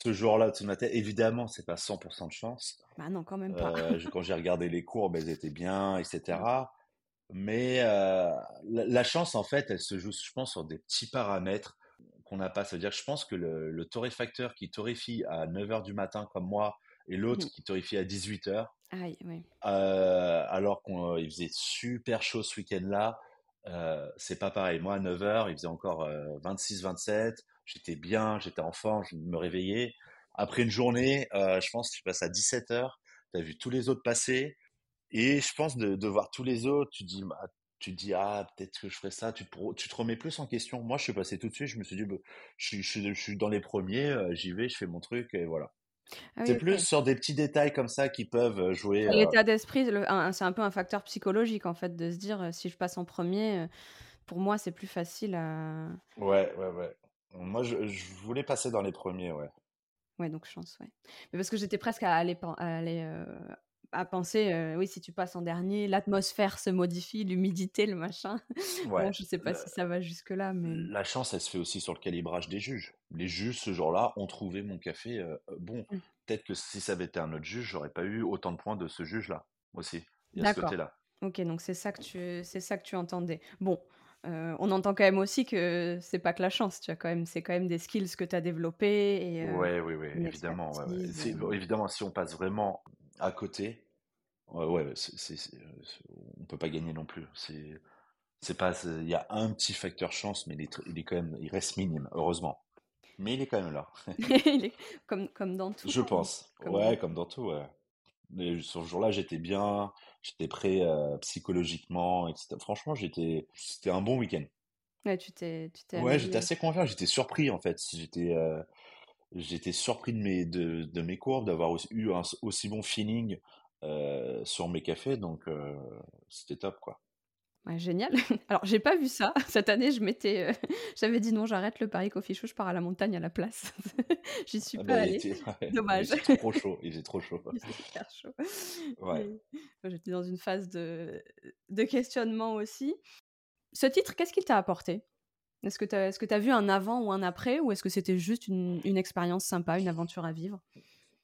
ce jour-là au-dessus de ma tête. Évidemment, c'est pas 100% de chance. Bah non, quand même pas. Euh, quand j'ai regardé les courbes, elles étaient bien, etc. Mais euh, la, chance, en fait, elle se joue, je pense, sur des petits paramètres qu'on n'a pas. C'est-à-dire, je pense que le, le, torréfacteur qui torréfie à 9h du matin comme moi et l'autre mmh. qui torréfie à 18h, euh, alors qu'il faisait super chaud ce week-end-là, c'est pas pareil. Moi, à 9h, il faisait encore 26-27 j'étais bien, j'étais en forme, je me réveillais. Après une journée, euh, je pense que tu passes à 17 heures, tu as vu tous les autres passer. Et je pense de, voir tous les autres, tu dis, bah, tu dis, ah, peut-être que je ferais ça, tu te, remets plus en question. Moi, je suis passé tout de suite, je me suis dit, bah, je, suis dans les premiers, euh, j'y vais, je fais mon truc, et voilà. Ah c'est plus sur des petits détails comme ça qui peuvent euh, jouer. L'état d'esprit, c'est un peu un facteur psychologique, en fait, de se dire, si je passe en premier, pour moi, c'est plus facile à. Ouais, ouais, ouais. Moi, je, voulais passer dans les premiers, ouais. Ouais, donc chance, ouais. Mais parce que j'étais presque à aller, à, aller, euh, à penser, euh, oui, si tu passes en dernier, l'atmosphère se modifie, l'humidité, le machin. Ouais. bon, je sais pas si ça va jusque-là, mais... La chance, elle se fait aussi sur le calibrage des juges. Les juges, ce jour-là, ont trouvé mon café euh, bon. Mmh. Peut-être que si ça avait été un autre juge, j'aurais pas eu autant de points de ce juge-là aussi. Il y a ce côté-là. Ok, donc c'est ça que tu, c'est ça que tu entendais. Bon, euh, on entend quand même aussi que c'est pas que la chance, tu as quand même, c'est quand même des skills que tu as développés. Et, euh, ouais, oui, oui, évidemment. Euh. Évidemment, si on passe vraiment à côté, ouais, c'est, on peut pas gagner non plus. C'est, c'est pas, il y a un petit facteur chance, mais il est, il est, quand même, il reste minime, heureusement. Mais il est quand même là. comme, comme dans tout. Je hein. pense. ouais, comme dans tout, ouais. Mais ce jour-là, j'étais bien, j'étais prêt euh, psychologiquement, etc. Franchement, j'étais, c'était un bon week-end. Ouais, tu t'es, tu t'es Ouais, j'étais assez confiant. J'étais surpris en fait. J'étais, euh, j'étais surpris de mes, de, de mes courbes, d'avoir eu un aussi bon feeling euh, sur mes cafés. Donc, c'était top, quoi génial. Alors, j'ai pas vu ça. Cette année, je m'étais, euh, j'avais dit non, j'arrête le Paris Coffee Show, je pars à la montagne à la place. J'y suis ah pas bah, allée. Dommage. Il était trop chaud. Il était trop chaud. super chaud. J'étais dans une phase de, de questionnement aussi. Ce titre, qu'est-ce qu'il t'a apporté? Est-ce que tu as, est as, vu un avant ou un après Ou est-ce que c'était juste une, une, expérience sympa, une aventure à vivre?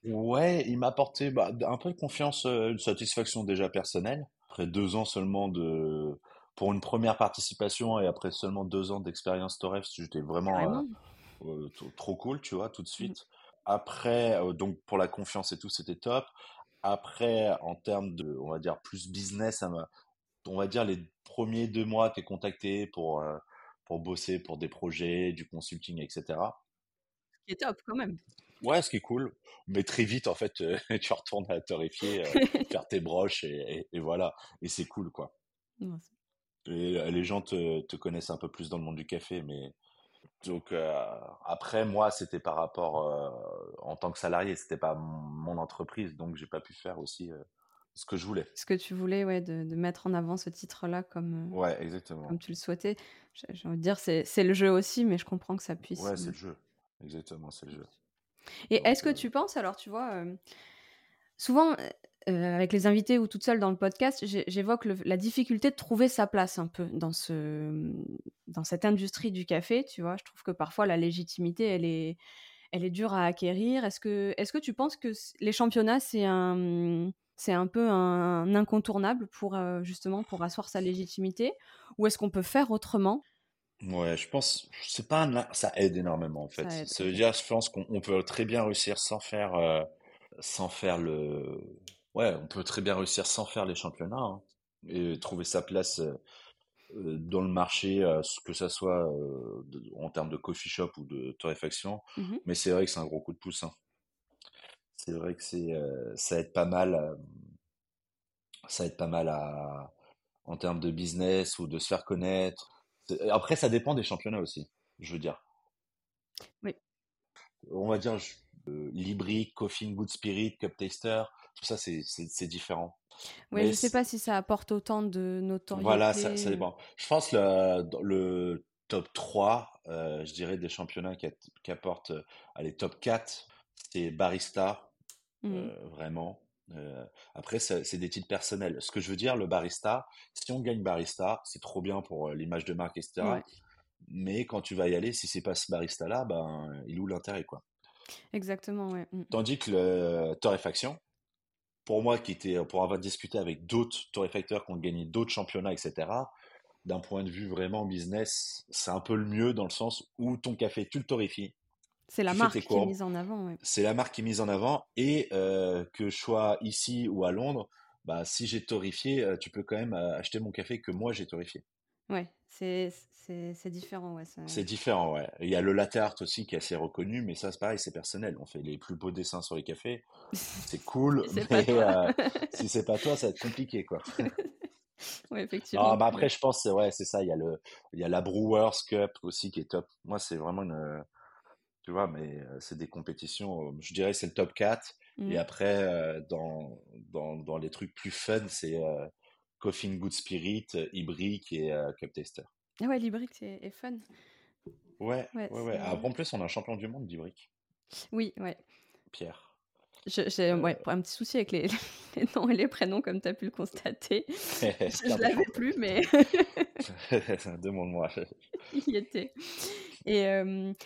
Ouais, il m'a apporté bah, un peu de confiance, euh, une satisfaction déjà personnelle. Après deux ans seulement de, pour une première participation et après seulement deux ans d'expérience Toref, j'étais vraiment euh, euh, trop cool, tu vois, tout de mmh. suite. Après, donc pour la confiance et tout, c'était top. Après, en termes de, on va dire, plus business, on va dire les premiers deux mois, tu es contacté pour, pour bosser pour des projets, du consulting, etc. Ce qui est top quand même. Ouais, ce qui est cool. Mais très vite, en fait, tu retournes à torréfier, faire tes broches et, et voilà. Et c'est cool, quoi. Et les gens te, te, connaissent un peu plus dans le monde du café, mais donc après moi c'était par rapport en tant que salarié, c'était pas mon entreprise, donc j'ai pas pu faire aussi ce que je voulais. Ce que tu voulais, ouais, de, de mettre en avant ce titre-là comme. ouais, exactement. Comme tu le souhaitais. J'ai envie de dire c'est le jeu aussi, mais je comprends que ça puisse. Ouais, c'est le jeu. Exactement, c'est le jeu. Et est-ce que tu penses alors, tu vois, souvent euh, avec les invités ou toute seule dans le podcast, j'évoque la difficulté de trouver sa place un peu dans, ce, dans cette industrie du café. Tu vois, je trouve que parfois la légitimité, elle est, elle est dure à acquérir. Est-ce que, est que tu penses que les championnats, c'est un, c'est un peu un incontournable pour euh, justement pour asseoir sa légitimité, ou est-ce qu'on peut faire autrement? Ouais, je pense, c'est pas ça aide énormément en fait. Ça, veut dire, je pense qu'on peut très bien réussir sans faire, euh, sans faire le ouais, on peut très bien réussir sans faire les championnats hein, et trouver sa place euh, euh, dans le marché, euh, que ça soit en termes de coffee shop ou de torréfaction. Mmh Mais c'est vrai que c'est un gros coup de pouce. Hein. C'est vrai que c'est ça aide pas mal, ça aide pas mal à, en termes de business ou de se faire connaître. Après, ça dépend des championnats aussi, je veux dire. Oui. On va dire Libri, Coffee Good Spirit, Cup Taster tout ça, c'est différent. Oui, je ne sais pas si ça apporte autant de notoriété. Voilà, ça, ça dépend. Je pense le, le top 3, euh, je dirais, des championnats qui, qui apportent, euh, allez, top 4, c'est barista, mmh. euh, vraiment. Après, c'est des titres personnels. Ce que je veux dire, le barista, si on gagne barista, c'est trop bien pour l'image de marque, etc. Mais quand tu vas y aller, si c'est pas ce barista-là, ben, il où l'intérêt, quoi? Exactement, ouais. Mm. Tandis que le torréfaction, pour moi, qui était, pour avoir discuté avec d'autres torréfacteurs qui ont gagné d'autres championnats, etc., d'un point de vue vraiment business, c'est un peu le mieux dans le sens où ton café, tu le torréfies. C'est la marque qui est mise en avant. Ouais. C'est la marque qui est mise en avant et euh, que je sois ici ou à Londres, bah, si j'ai torréfié, euh, tu peux quand même euh, acheter mon café que moi j'ai torréfié. Ouais, c'est différent. Ouais, c'est différent, ouais. Il y a le latte art aussi qui est assez reconnu, mais ça c'est pareil, c'est personnel. On fait les plus beaux dessins sur les cafés, c'est cool, mais si c'est pas toi, ça va être compliqué, quoi. oui, effectivement. Ah, bah après, je pense, c'est ouais, c'est ça. Il y a le, il y a la Brewers Cup aussi qui est top. Moi, c'est vraiment une, tu vois, mais c'est des compétitions. Je dirais c'est le top 4. Et mmh. après, dans, dans, dans, les trucs plus fun, c'est Coffee Good Spirit, Ibrick et Cup Tester. Ah ouais, l'Ibrick est, fun. Ouais, ouais, ouais. Après, en plus, on a un champion du monde d'Ibrick. Oui, ouais. Pierre. J'ai ouais, un petit souci avec les, les, noms et les prénoms, comme tu as pu le constater. je ne l'avais plus, mais. Demande-moi. Il y était. Et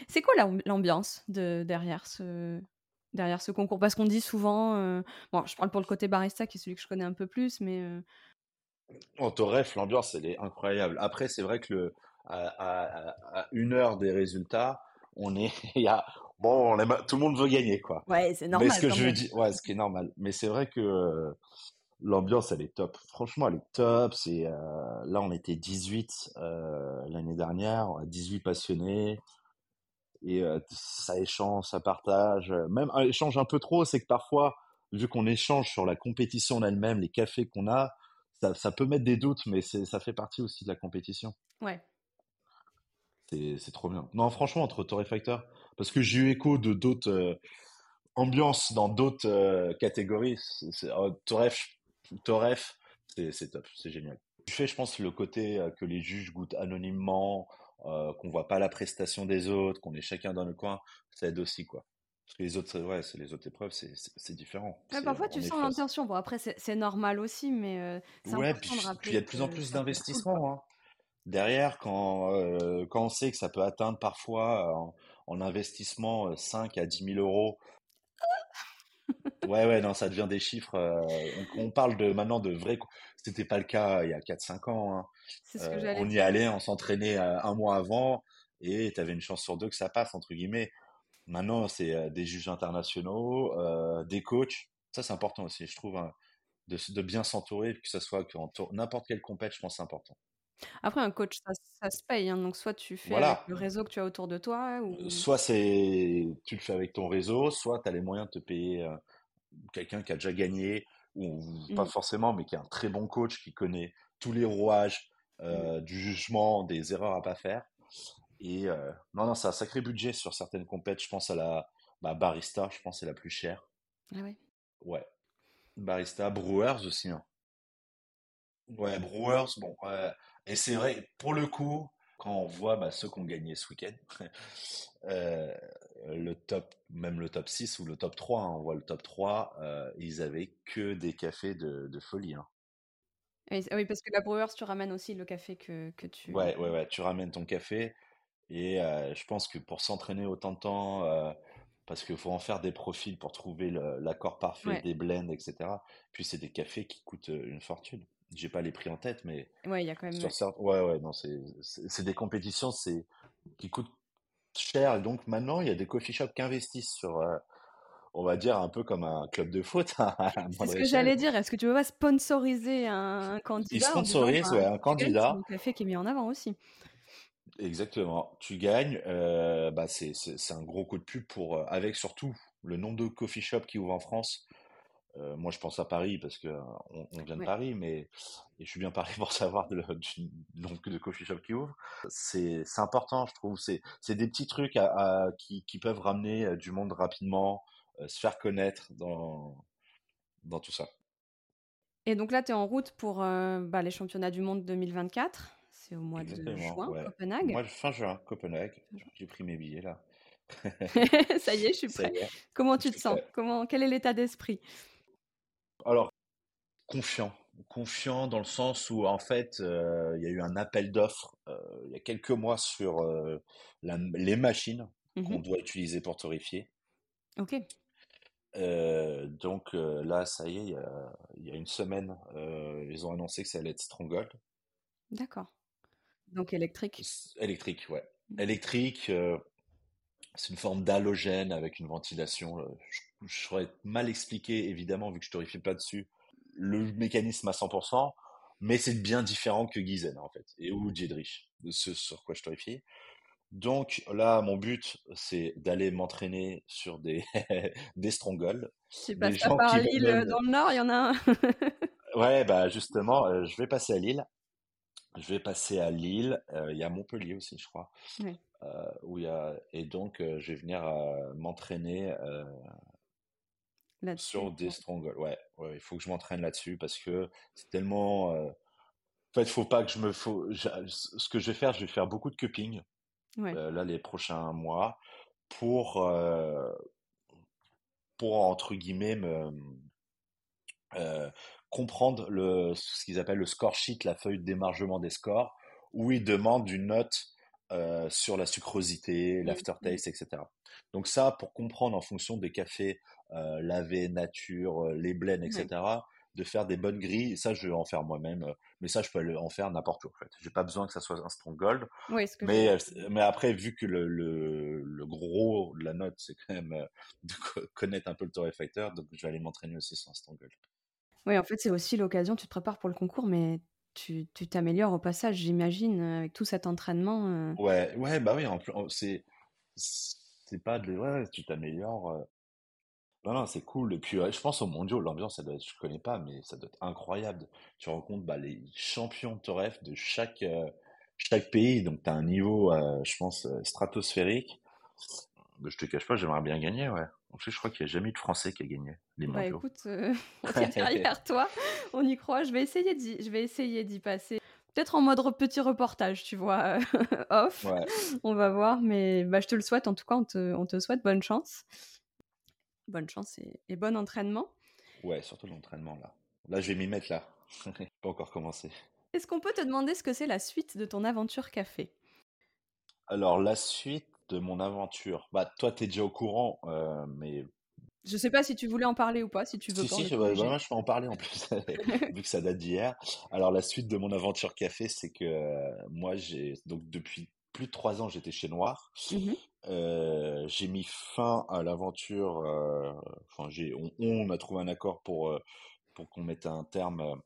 c'est quoi l'ambiance de, derrière, ce, derrière ce concours? Parce qu'on dit souvent. bon, je parle pour le côté barista, qui est celui que je connais un peu plus, mais. En Torref, l'ambiance, elle est incroyable. Après, c'est vrai que le, à, à, une heure des résultats, on est, il y a, bon, tout le monde veut gagner, quoi. Ouais, c'est normal. Mais ce que je dis, ouais, ce qui est normal. Mais c'est vrai que euh, l'ambiance, elle est top. Franchement, elle est top. C'est, euh, là, on était 18 euh, l'année dernière, 18 passionnés. Et ça échange, ça partage. Même un échange un peu trop, c'est que parfois, vu qu'on échange sur la compétition en elle-même, les cafés qu'on a, ça, ça, peut mettre des doutes, mais ça fait partie aussi de la compétition. Ouais. C'est trop bien. Non, franchement, entre torréfacteurs, parce que j'ai eu écho de d'autres euh, ambiances dans d'autres euh, catégories. Oh, torref, c'est top, c'est génial. Tu fais, je pense, le côté euh, que les juges goûtent anonymement, qu'on voit pas la prestation des autres, qu'on est chacun dans le coin, ça aide aussi, quoi. Parce que les autres, c'est les autres épreuves, c'est différent. parfois, tu sens l'intention. Bon, après, c'est normal aussi, mais c'est ouais, puis, il y a de plus en plus d'investissements. Hein derrière, quand, euh, quand on sait que ça peut atteindre parfois en, investissement 5 à 10 000 euros. Ouais, ouais, non, ça devient des chiffres. on, parle de maintenant de vrais. C'était pas le cas il y a 4-5 ans. Hein. Ce on y allait, on s'entraînait un mois avant et tu avais une chance sur deux que ça passe, entre guillemets. Maintenant, c'est des juges internationaux, des coachs. Ça, c'est important aussi, je trouve, hein, de, de, bien s'entourer, que ce soit n'importe quelle compète, je pense que c'est important. Après, un coach, ça, se paye. Hein, donc, soit tu fais avec le réseau que tu as autour de toi. Ou... Soit c'est tu le fais avec ton réseau, soit tu as les moyens de te payer quelqu'un qui a déjà gagné, ou pas mmh. forcément, mais qui est un très bon coach, qui connaît tous les rouages mmh. du jugement, des erreurs à pas faire. Et non, non, c'est un sacré budget sur certaines compètes. Je pense à la bah, barista, je pense c'est la plus chère. Ah ouais? Ouais. Barista, Brewers aussi. Hein. Ouais, Brewers, bon, et c'est vrai, pour le coup, quand on voit bah, ceux qui ont gagné ce week-end, euh, le top, même le top 6 ou le top 3, hein, on voit le top 3, euh, ils avaient que des cafés de, de folie. Hein. Oui, parce que la Brewers, tu ramènes aussi le café que, que tu. Ouais, ouais, ouais, tu ramènes ton café. Et euh, je pense que pour s'entraîner autant de temps, parce qu'il faut en faire des profils pour trouver l'accord parfait, des blends, etc. Puis c'est des cafés qui coûtent une fortune j'ai pas les prix en tête, mais ouais, il y a quand même. Ouais, ouais, non, c'est des compétitions, c'est qui coûtent cher. Et donc maintenant, il y a des coffee shops qui investissent sur, euh, on va dire un peu comme un club de foot. Hein, c'est ce que j'allais dire. Est-ce que tu veux pas sponsoriser un, candidat Ils sponsorisent, ouais, un candidat. Un café qui est mis en avant aussi. Exactement. Tu gagnes, euh, bah c'est un gros coup de pub pour, euh, avec surtout le nombre de coffee shops qui ouvrent en France. Euh, moi, je pense à Paris parce que on, vient de Paris, mais et je suis bien parlé pour savoir de, du nombre de coffee shops qui ouvrent. C'est important, je trouve. C'est des petits trucs à, qui, qui, peuvent ramener euh, du monde rapidement, euh, se faire connaître dans dans tout ça. Et donc là, tu es en route pour bah, les championnats du monde 2024. C'est au mois de juin, Copenhague. Moi, fin juin, Copenhague. J'ai pris mes billets là. Ça y est, je suis prêt. Comment tu te sens? Comment Quel est l'état d'esprit? Alors, confiant. Confiant dans le sens où, en fait, euh, il y a eu un appel d'offres euh, il y a quelques mois sur euh, les machines mmh qu'on doit utiliser pour torréfier. Ok. Donc là, ça y est, il y a, il y a une semaine, ils ont annoncé que ça allait être Stronghold. D'accord. Donc électrique. Électrique, ouais. Électrique, euh, c'est une forme d'halogène avec une ventilation. euh, je, je saurais mal expliquer, évidemment, vu que je torréfie pas dessus, le mécanisme à 100%, mais c'est bien différent que Giesen, en fait, et ou Diedrich, de ce sur quoi je torréfie. Donc là, mon but, c'est d'aller m'entraîner sur des, des strongholds, Tu des passes pas par qui l'île euh, dans le nord, il y en a un. Ouais, bah justement, euh, je vais passer à Lille. Je vais passer à Lille. Euh, Il y a Montpellier aussi, je crois. Ouais. Euh, où il y a... Et donc, euh, je vais venir euh, m'entraîner sur des strongholds. Ouais, ouais, il faut que je m'entraîne là-dessus parce que c'est tellement. euh, En fait, faut pas que je me. Faut... je- Ce que je vais faire, je vais faire beaucoup de cupping Ouais. euh, là les prochains mois pour euh, pour entre guillemets me comprendre le, ce qu'ils appellent le score sheet, la feuille de démargement des scores, où ils demandent une note euh, sur la sucrosité, Mm. l'aftertaste, etc. Donc ça, pour comprendre en fonction des cafés euh, lavés, nature, euh, les blends, etc., Ouais. de faire des bonnes grilles, ça je vais en faire moi-même, euh, mais ça je peux le- en faire n'importe où en fait. J'ai pas besoin que ça soit un stronghold, Oui, ce que je mais, mais après, vu que le, le, le gros de la note, c'est quand même euh, de co- connaître un peu le torréfacteur, donc je vais aller m'entraîner aussi sur un stronghold. Oui, en fait, c'est aussi l'occasion, tu te prépares pour le concours, mais tu tu t'améliores au passage, j'imagine, euh, avec tout cet entraînement. euh. Ouais, ouais, bah oui, en c'est, c'est pas de, ouais, tu t'améliores. euh. Non, c'est cool. Et puis, je pense au mondiaux, l'ambiance, ça doit je connais pas, mais ça doit être incroyable. Tu rencontres, bah, les champions de Toref de chaque, euh, chaque pays, donc t'as un niveau, je pense, stratosphérique. Je te cache pas, j'aimerais bien gagner, ouais. En je crois qu'il n'y a jamais eu de Français qui a gagné les Bah mondiaux. écoute, euh, on est derrière toi, on y croit. Je vais essayer d'y, je vais essayer d'y passer. Peut-être en mode petit reportage, tu vois, euh, off. Ouais. On va voir, mais bah, je te le souhaite. En tout cas, on te, on te souhaite bonne chance. Bonne chance et, et bon entraînement. Ouais, surtout l'entraînement, là. Là, je vais m'y mettre, là. Pas encore commencé. Est-ce qu'on peut te demander ce que c'est la suite de ton aventure café? Alors, la suite de mon aventure. Bah, toi, t'es déjà au courant, euh, mais Je sais pas si tu voulais en parler ou pas, si tu veux Si, si, je, bah, je peux en parler en plus, vu que ça date d'hier. Alors, la suite de mon aventure café, c'est que euh, moi, j'ai, donc, depuis plus de trois ans, j'étais chez Noir. Mhm. Euh, j'ai mis fin à l'aventure, enfin, j'ai, on, on a trouvé un accord pour, pour qu'on mette un terme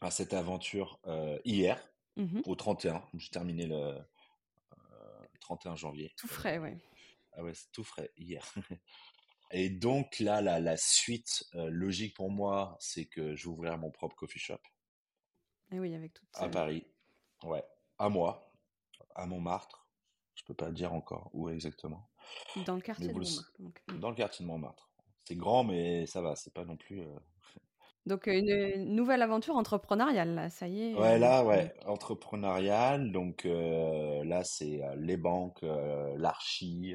à cette aventure hier, Mhm. au 31. J'ai terminé le 31 janvier. Tout frais, ouais. Ah ouais, c'est tout frais, hier. Et donc là, la, la suite euh, logique pour moi, c'est que ouvrir mon propre coffee shop Et oui, avec toute. à euh, Paris. Ouais, à moi, à Montmartre. Je peux pas dire encore où exactement. Dans le quartier de Montmartre. Donc, mm. Dans le quartier de Montmartre. C'est grand, mais ça va, c'est pas non plus. euh, Donc, euh, une, une nouvelle aventure entrepreneuriale, là, ça y est. Ouais, euh, là, ouais, entrepreneurial. Donc euh, là, c'est euh, les banques, euh, l'archi,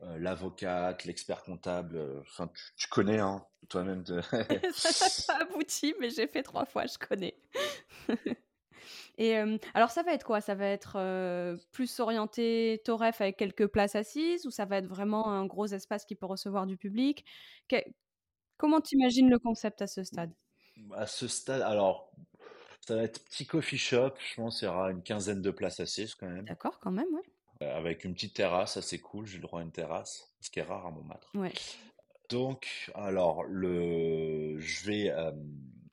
l'avocate, l'expert comptable. Enfin, tu, tu connais, hein, toi-même. de- ça n'a pas abouti, mais j'ai fait trois fois, je connais. Et alors, ça va être quoi? Ça va être plus orienté Toref avec quelques places assises ou ça va être vraiment un gros espace qui peut recevoir du public? Que- Comment t'imagines le concept à ce stade? À ce stade, alors, ça va être petit coffee shop. Je pense qu'il y aura une quinzaine de places assises quand même. D'accord, quand même, ouais. Euh, avec une petite terrasse, assez cool. J'ai le droit à une terrasse, ce qui est rare à Montmartre. Ouais. Donc, alors, le, je vais euh,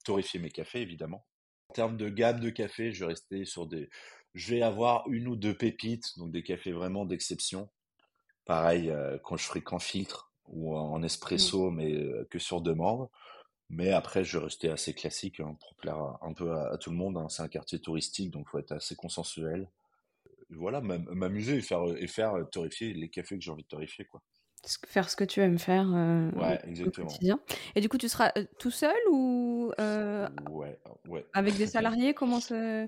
torréfier mes cafés, évidemment. En termes de gamme de café, je vais rester sur des. Je vais avoir une ou deux pépites, donc des cafés vraiment d'exception. Pareil, euh, quand je ferai qu'en filtre ou en espresso, mais que sur demande. Mais après, je rester assez classique hein, pour plaire un peu à, à tout le monde. hein. C'est un quartier touristique, donc faut être assez consensuel. Voilà, m'am- m'amuser et faire, et faire torréfier les cafés que j'ai envie de torréfier, quoi. Faire ce que tu aimes faire euh, Ouais, au exactement. quotidien. Et du coup, tu seras euh, tout seul ou euh, Ouais, ouais. avec des salariés? Comment ça...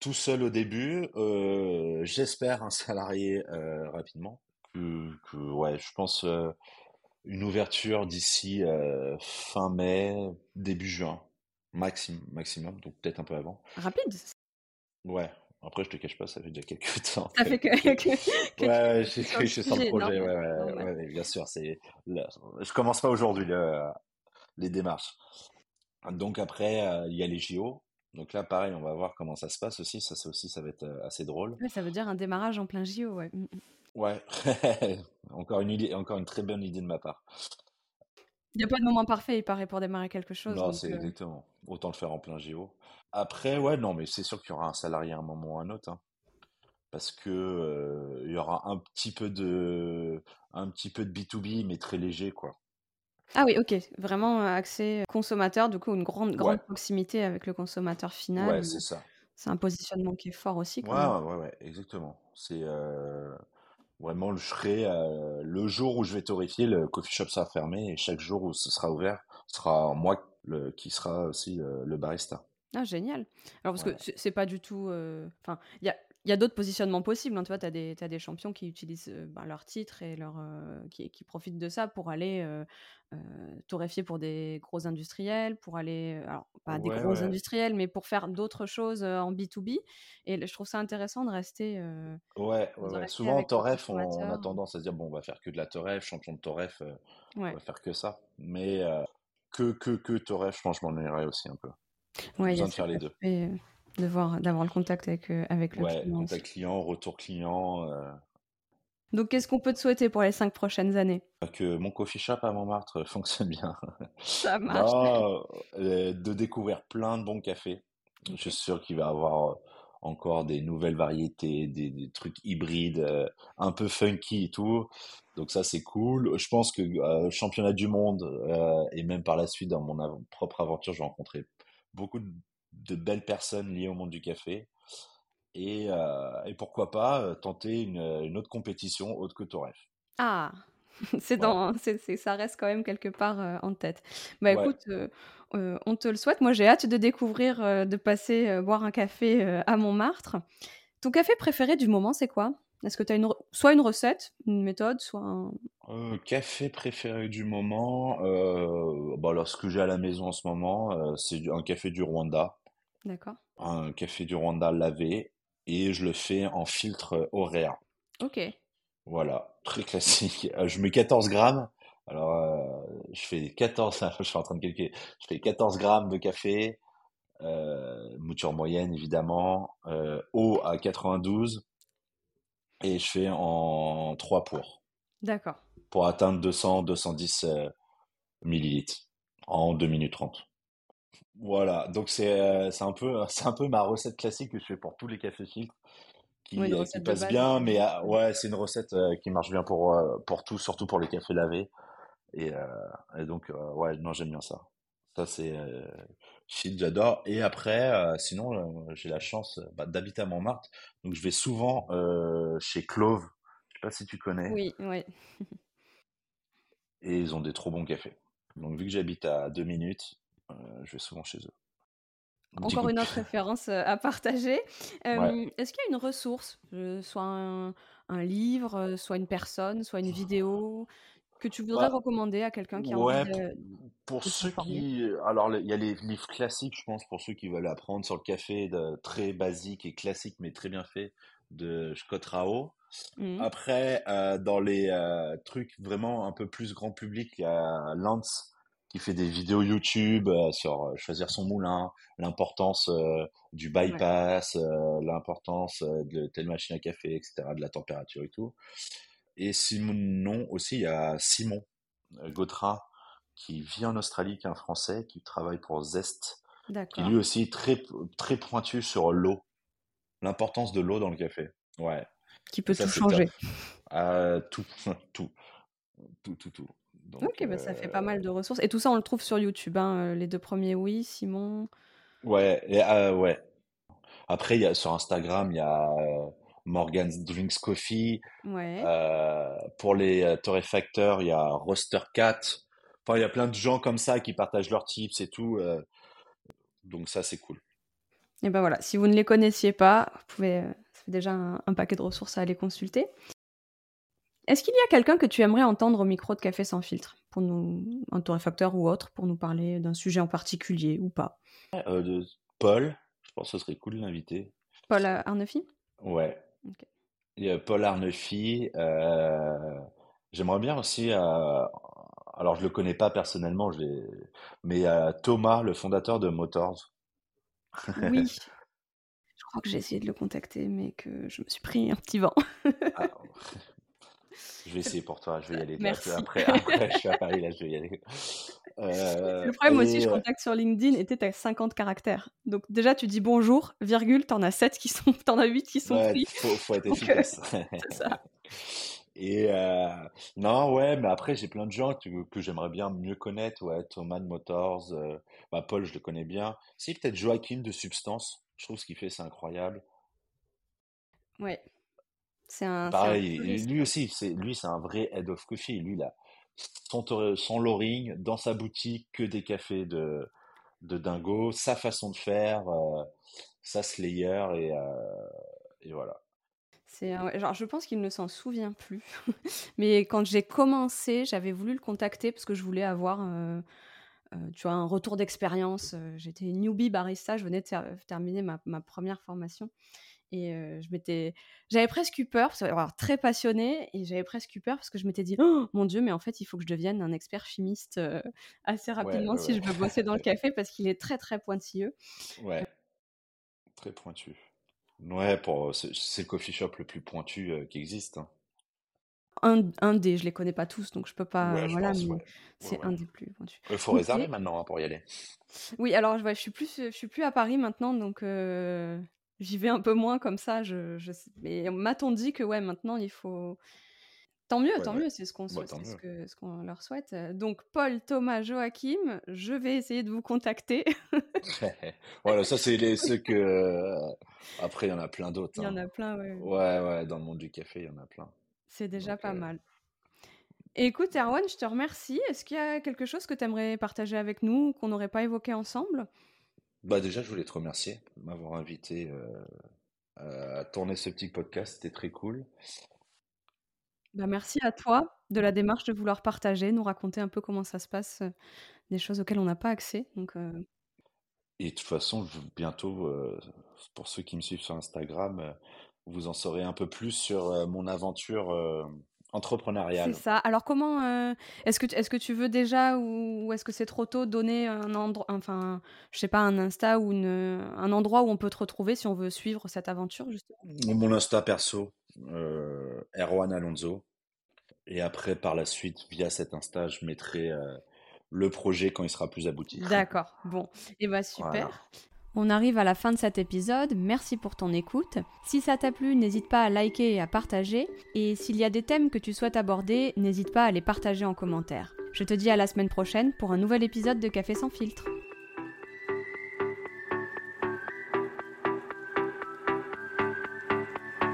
Tout seul au début, j'espère un salarié rapidement. Que, que, ouais, je pense euh, une ouverture d'ici euh, fin mai, début juin, maximum, maximum, donc peut-être un peu avant. Rapide Ouais, Après, je te cache pas, ça fait déjà quelques temps. Ça fait que, que, ouais, je, je, le projet, ouais, ouais, ouais, bien sûr. C'est, je commence pas aujourd'hui les démarches. Donc après, il y a les JO. Donc là, pareil, on va voir comment ça se passe aussi. Ça, aussi, ça va être assez drôle. ça veut dire un démarrage en plein JO, ouais. Ouais, encore une idée, encore une très bonne idée de ma part. Il n'y a pas de moment parfait, il paraît, pour démarrer quelque chose. Non, c'est exactement. Autant le faire en plein JO. Après, ouais, non, mais c'est sûr qu'il y aura un salarié à un moment ou à un autre. Hein. parce que il y aura un petit peu de un petit peu de B2B mais très léger quoi. Ah oui, OK, vraiment accès consommateur, du coup une grande grande proximité avec le consommateur final. Ouais, c'est ça. C'est un positionnement qui est fort aussi Ouais, ouais, ouais, exactement. C'est vraiment, je serai le jour où je vais torréfier, le coffee shop sera fermé et chaque jour où ce sera ouvert, ce sera moi le, qui sera aussi le barista. Ah, génial. Alors, parce que c'est pas du tout. Enfin, il y a, y a d'autres positionnements possibles. Hein, tu vois, tu as, as, des champions qui utilisent ben, leur titre et leur, qui, qui, profitent de ça pour aller torréfier pour des gros industriels, pour aller. Alors, pas des gros industriels, mais pour faire d'autres choses en B2B. Et je trouve ça intéressant de rester. ouais, ouais, Souvent, en Torref, on, a tendance à se dire bon, on va faire que de la Torref, champion de Torref, on va faire que ça. Mais que, que, que Torref, franchement, je m'en aussi un peu. Ouais, besoin de faire les deux. Euh, d'avoir le contact avec, euh, avec le ouais, contact client, retour client. Euh. Donc, qu'est-ce qu'on peut te souhaiter pour les cinq prochaines années? Que mon coffee shop à Montmartre fonctionne bien. Ça marche. de découvrir plein de bons cafés. Je suis sûr qu'il va y avoir encore des nouvelles variétés, des, des trucs hybrides, un peu funky et tout. Donc ça, c'est cool. Je pense que euh, championnat du monde et même par la suite dans mon propre aventure, je vais rencontrer beaucoup de, belles personnes liées au monde du café. Et, euh, et pourquoi pas euh, tenter une, une, autre compétition autre que Toref. Ah, c'est dans, c'est, ça reste quand même quelque part euh, en tête. Bah écoute, on te le souhaite. Moi, j'ai hâte de découvrir, de passer boire un café à Montmartre. Ton café préféré du moment, c'est quoi? Est-ce que tu as une, soit une recette, une méthode, soit un... Café préféré du moment, bah alors ce que j'ai à la maison en ce moment, c'est un café du Rwanda. D'accord. Un café du Rwanda lavé et je le fais en filtre Auréa. Ok. Voilà, très classique. je mets 14 grammes. Alors, je fais 14, je suis en train de calculer, je fais 14 grammes de café, mouture moyenne évidemment, eau à 92 et je fais en 3 pour. D'accord. Pour atteindre 200-210 euh, millilitres en 2 minutes 30. Voilà, donc c'est euh, un, peu, un peu ma recette classique que je fais pour tous les cafés filtres qui, euh, qui passe bien, mais ouais, c'est une recette qui marche bien pour, pour tout, surtout pour les cafés lavés. Et, et donc, ouais, non, j'aime bien ça. Ça, c'est shit, j'adore. Et après, sinon, j'ai la chance bah, d'habiter à Montmartre. Donc, je vais souvent chez Clove. Je sais pas si tu connais. Oui, oui. et ils ont des trop bons cafés. Donc, vu que j'habite à deux minutes, je vais souvent chez eux. Encore une autre référence à partager. Est-ce qu'il y a une ressource, soit un, un, livre, soit une personne, soit une vidéo, que tu voudrais bah, recommander à quelqu'un qui a envie de, pour, ceux qui alors il y a les livres classiques je pense pour ceux qui veulent apprendre sur le café de, très basique et classique mais très bien fait de Scott Rao mmh. après euh, dans les euh, trucs vraiment un peu plus grand public il y a Lance qui fait des vidéos YouTube euh, sur choisir son moulin l'importance du bypass l'importance de telle machine à café etc de la température et tout et sinon aussi, il y a Simon euh, Gautra qui vit en Australie, qui est un Français, qui travaille pour Zest, qui lui aussi très, très pointu sur l'eau, l'importance de l'eau dans le café. Ouais. Qui peut tout changer. Euh, tout, tout, tout, tout, ok, bah ça fait pas mal de ressources. Et tout ça, on le trouve sur YouTube. Hein, euh, les deux premiers, oui, Simon? Ouais, et, ouais. Après, y a, sur Instagram, il y a Morgan's Drinks Coffee. Euh, pour les euh, torréfacteurs, il y a Roster Cat. Enfin, il y a plein de gens comme ça qui partagent leurs tips et tout. Euh. donc ça, c'est cool. Et ben voilà, si vous ne les connaissiez pas, vous pouvez, ça fait déjà un, paquet de ressources à aller consulter. Est-ce qu'il y a quelqu'un que tu aimerais entendre au micro de Café sans filtre, pour nous, un torréfacteur ou autre, pour nous parler d'un sujet en particulier ou pas? Paul, je pense que ce serait cool de l'inviter. Paul Arnefy Ouais. Paul Arnefy. J'aimerais bien aussi. alors, je le connais pas personnellement, mais Thomas, le fondateur de Motors. Oui. je crois que j'ai essayé de le contacter, mais que je me suis pris un petit vent. Ah, je vais essayer pour toi, je vais y aller. Merci. Après, après, je suis à Paris, là, je vais y aller. Euh, le problème aussi, je euh contacte sur LinkedIn et tu as 50 caractères. Donc déjà, tu dis bonjour, virgule, t'en as 7 qui sont, t'en as 8 qui sont ouais, pris. Faut, faut être efficace. c'est ça. Et euh, non, ouais, mais après, j'ai plein de gens que, que j'aimerais bien mieux connaître. Ouais, Thomas Motors, bah, Paul, je le connais bien. Si, peut-être Joachim de Substance. Je trouve ce qu'il fait, c'est incroyable. Ouais. C'est un. Pareil, lui aussi, c'est lui, c'est un vrai head of coffee. Lui, là, son, son loring dans sa boutique, que des cafés de, de dingo, sa façon de faire, euh, sa slayer, et, euh, et voilà. C'est, genre, je pense qu'il ne s'en souvient plus. Mais quand j'ai commencé, j'avais voulu le contacter parce que je voulais avoir euh, tu vois, un retour d'expérience. J'étais newbie barista, je venais de terminer ma, ma, première formation. Et je m'étais, j'avais presque eu peur, parce que, très passionnée, et j'avais presque eu peur parce que je m'étais dit, oh mon Dieu, mais en fait, il faut que je devienne un expert chimiste assez rapidement si je veux bosser dans le café parce qu'il est très très pointilleux. Ouais, très pointu. Ouais, pour c'est le coffee shop le plus pointu qui existe. Hein. Un, un, des, je les connais pas tous, donc je peux pas. voilà, mais c'est un des plus pointus. Il faut réserver maintenant hein, pour y aller. Oui, alors je suis plus, je suis plus à Paris maintenant, donc j'y vais un peu moins comme ça. Je, je... Mais m'a-t-on dit que ouais, maintenant il faut. Tant mieux, tant mieux, c'est ce qu'on bah, ce ce qu'on leur souhaite. Donc Paul, Thomas, Joachim, je vais essayer de vous contacter. voilà, ça c'est ceux que. Euh, après, il y en a plein d'autres. Il y en hein. a plein, ouais. Ouais, ouais, dans le monde du café, il y en a plein. C'est déjà pas euh, mal. Écoute, Erwan, je te remercie. Est-ce qu'il y a quelque chose que tu aimerais partager avec nous qu'on n'aurait pas évoqué ensemble? Bah déjà, je voulais te remercier de m'avoir invité euh, à tourner ce petit podcast. C'était très cool. Bah, merci à toi de la démarche de vouloir partager, nous raconter un peu comment ça se passe, euh, des choses auxquelles on n'a pas accès. Donc, euh Et de toute façon, bientôt, pour ceux qui me suivent sur Instagram, vous en saurez un peu plus sur mon aventure entrepreneuriale. C'est ça. Alors comment euh, est-ce que est-ce que tu veux déjà ou, est-ce que c'est trop tôt donner un endroit enfin je sais pas un Insta ou un endroit où on peut te retrouver si on veut suivre cette aventure justement? Mon Insta perso euh, Erwan Alonso et après par la suite via cet Insta je mettrai euh, le projet quand il sera plus abouti. D'accord. Bon, et eh bah ben, super. On arrive à la fin de cet épisode, merci pour ton écoute. Si ça t'a plu, n'hésite pas à liker et à partager. Et s'il y a des thèmes que tu souhaites aborder, n'hésite pas à les partager en commentaire. Je te dis à la semaine prochaine pour un nouvel épisode de Café sans filtre.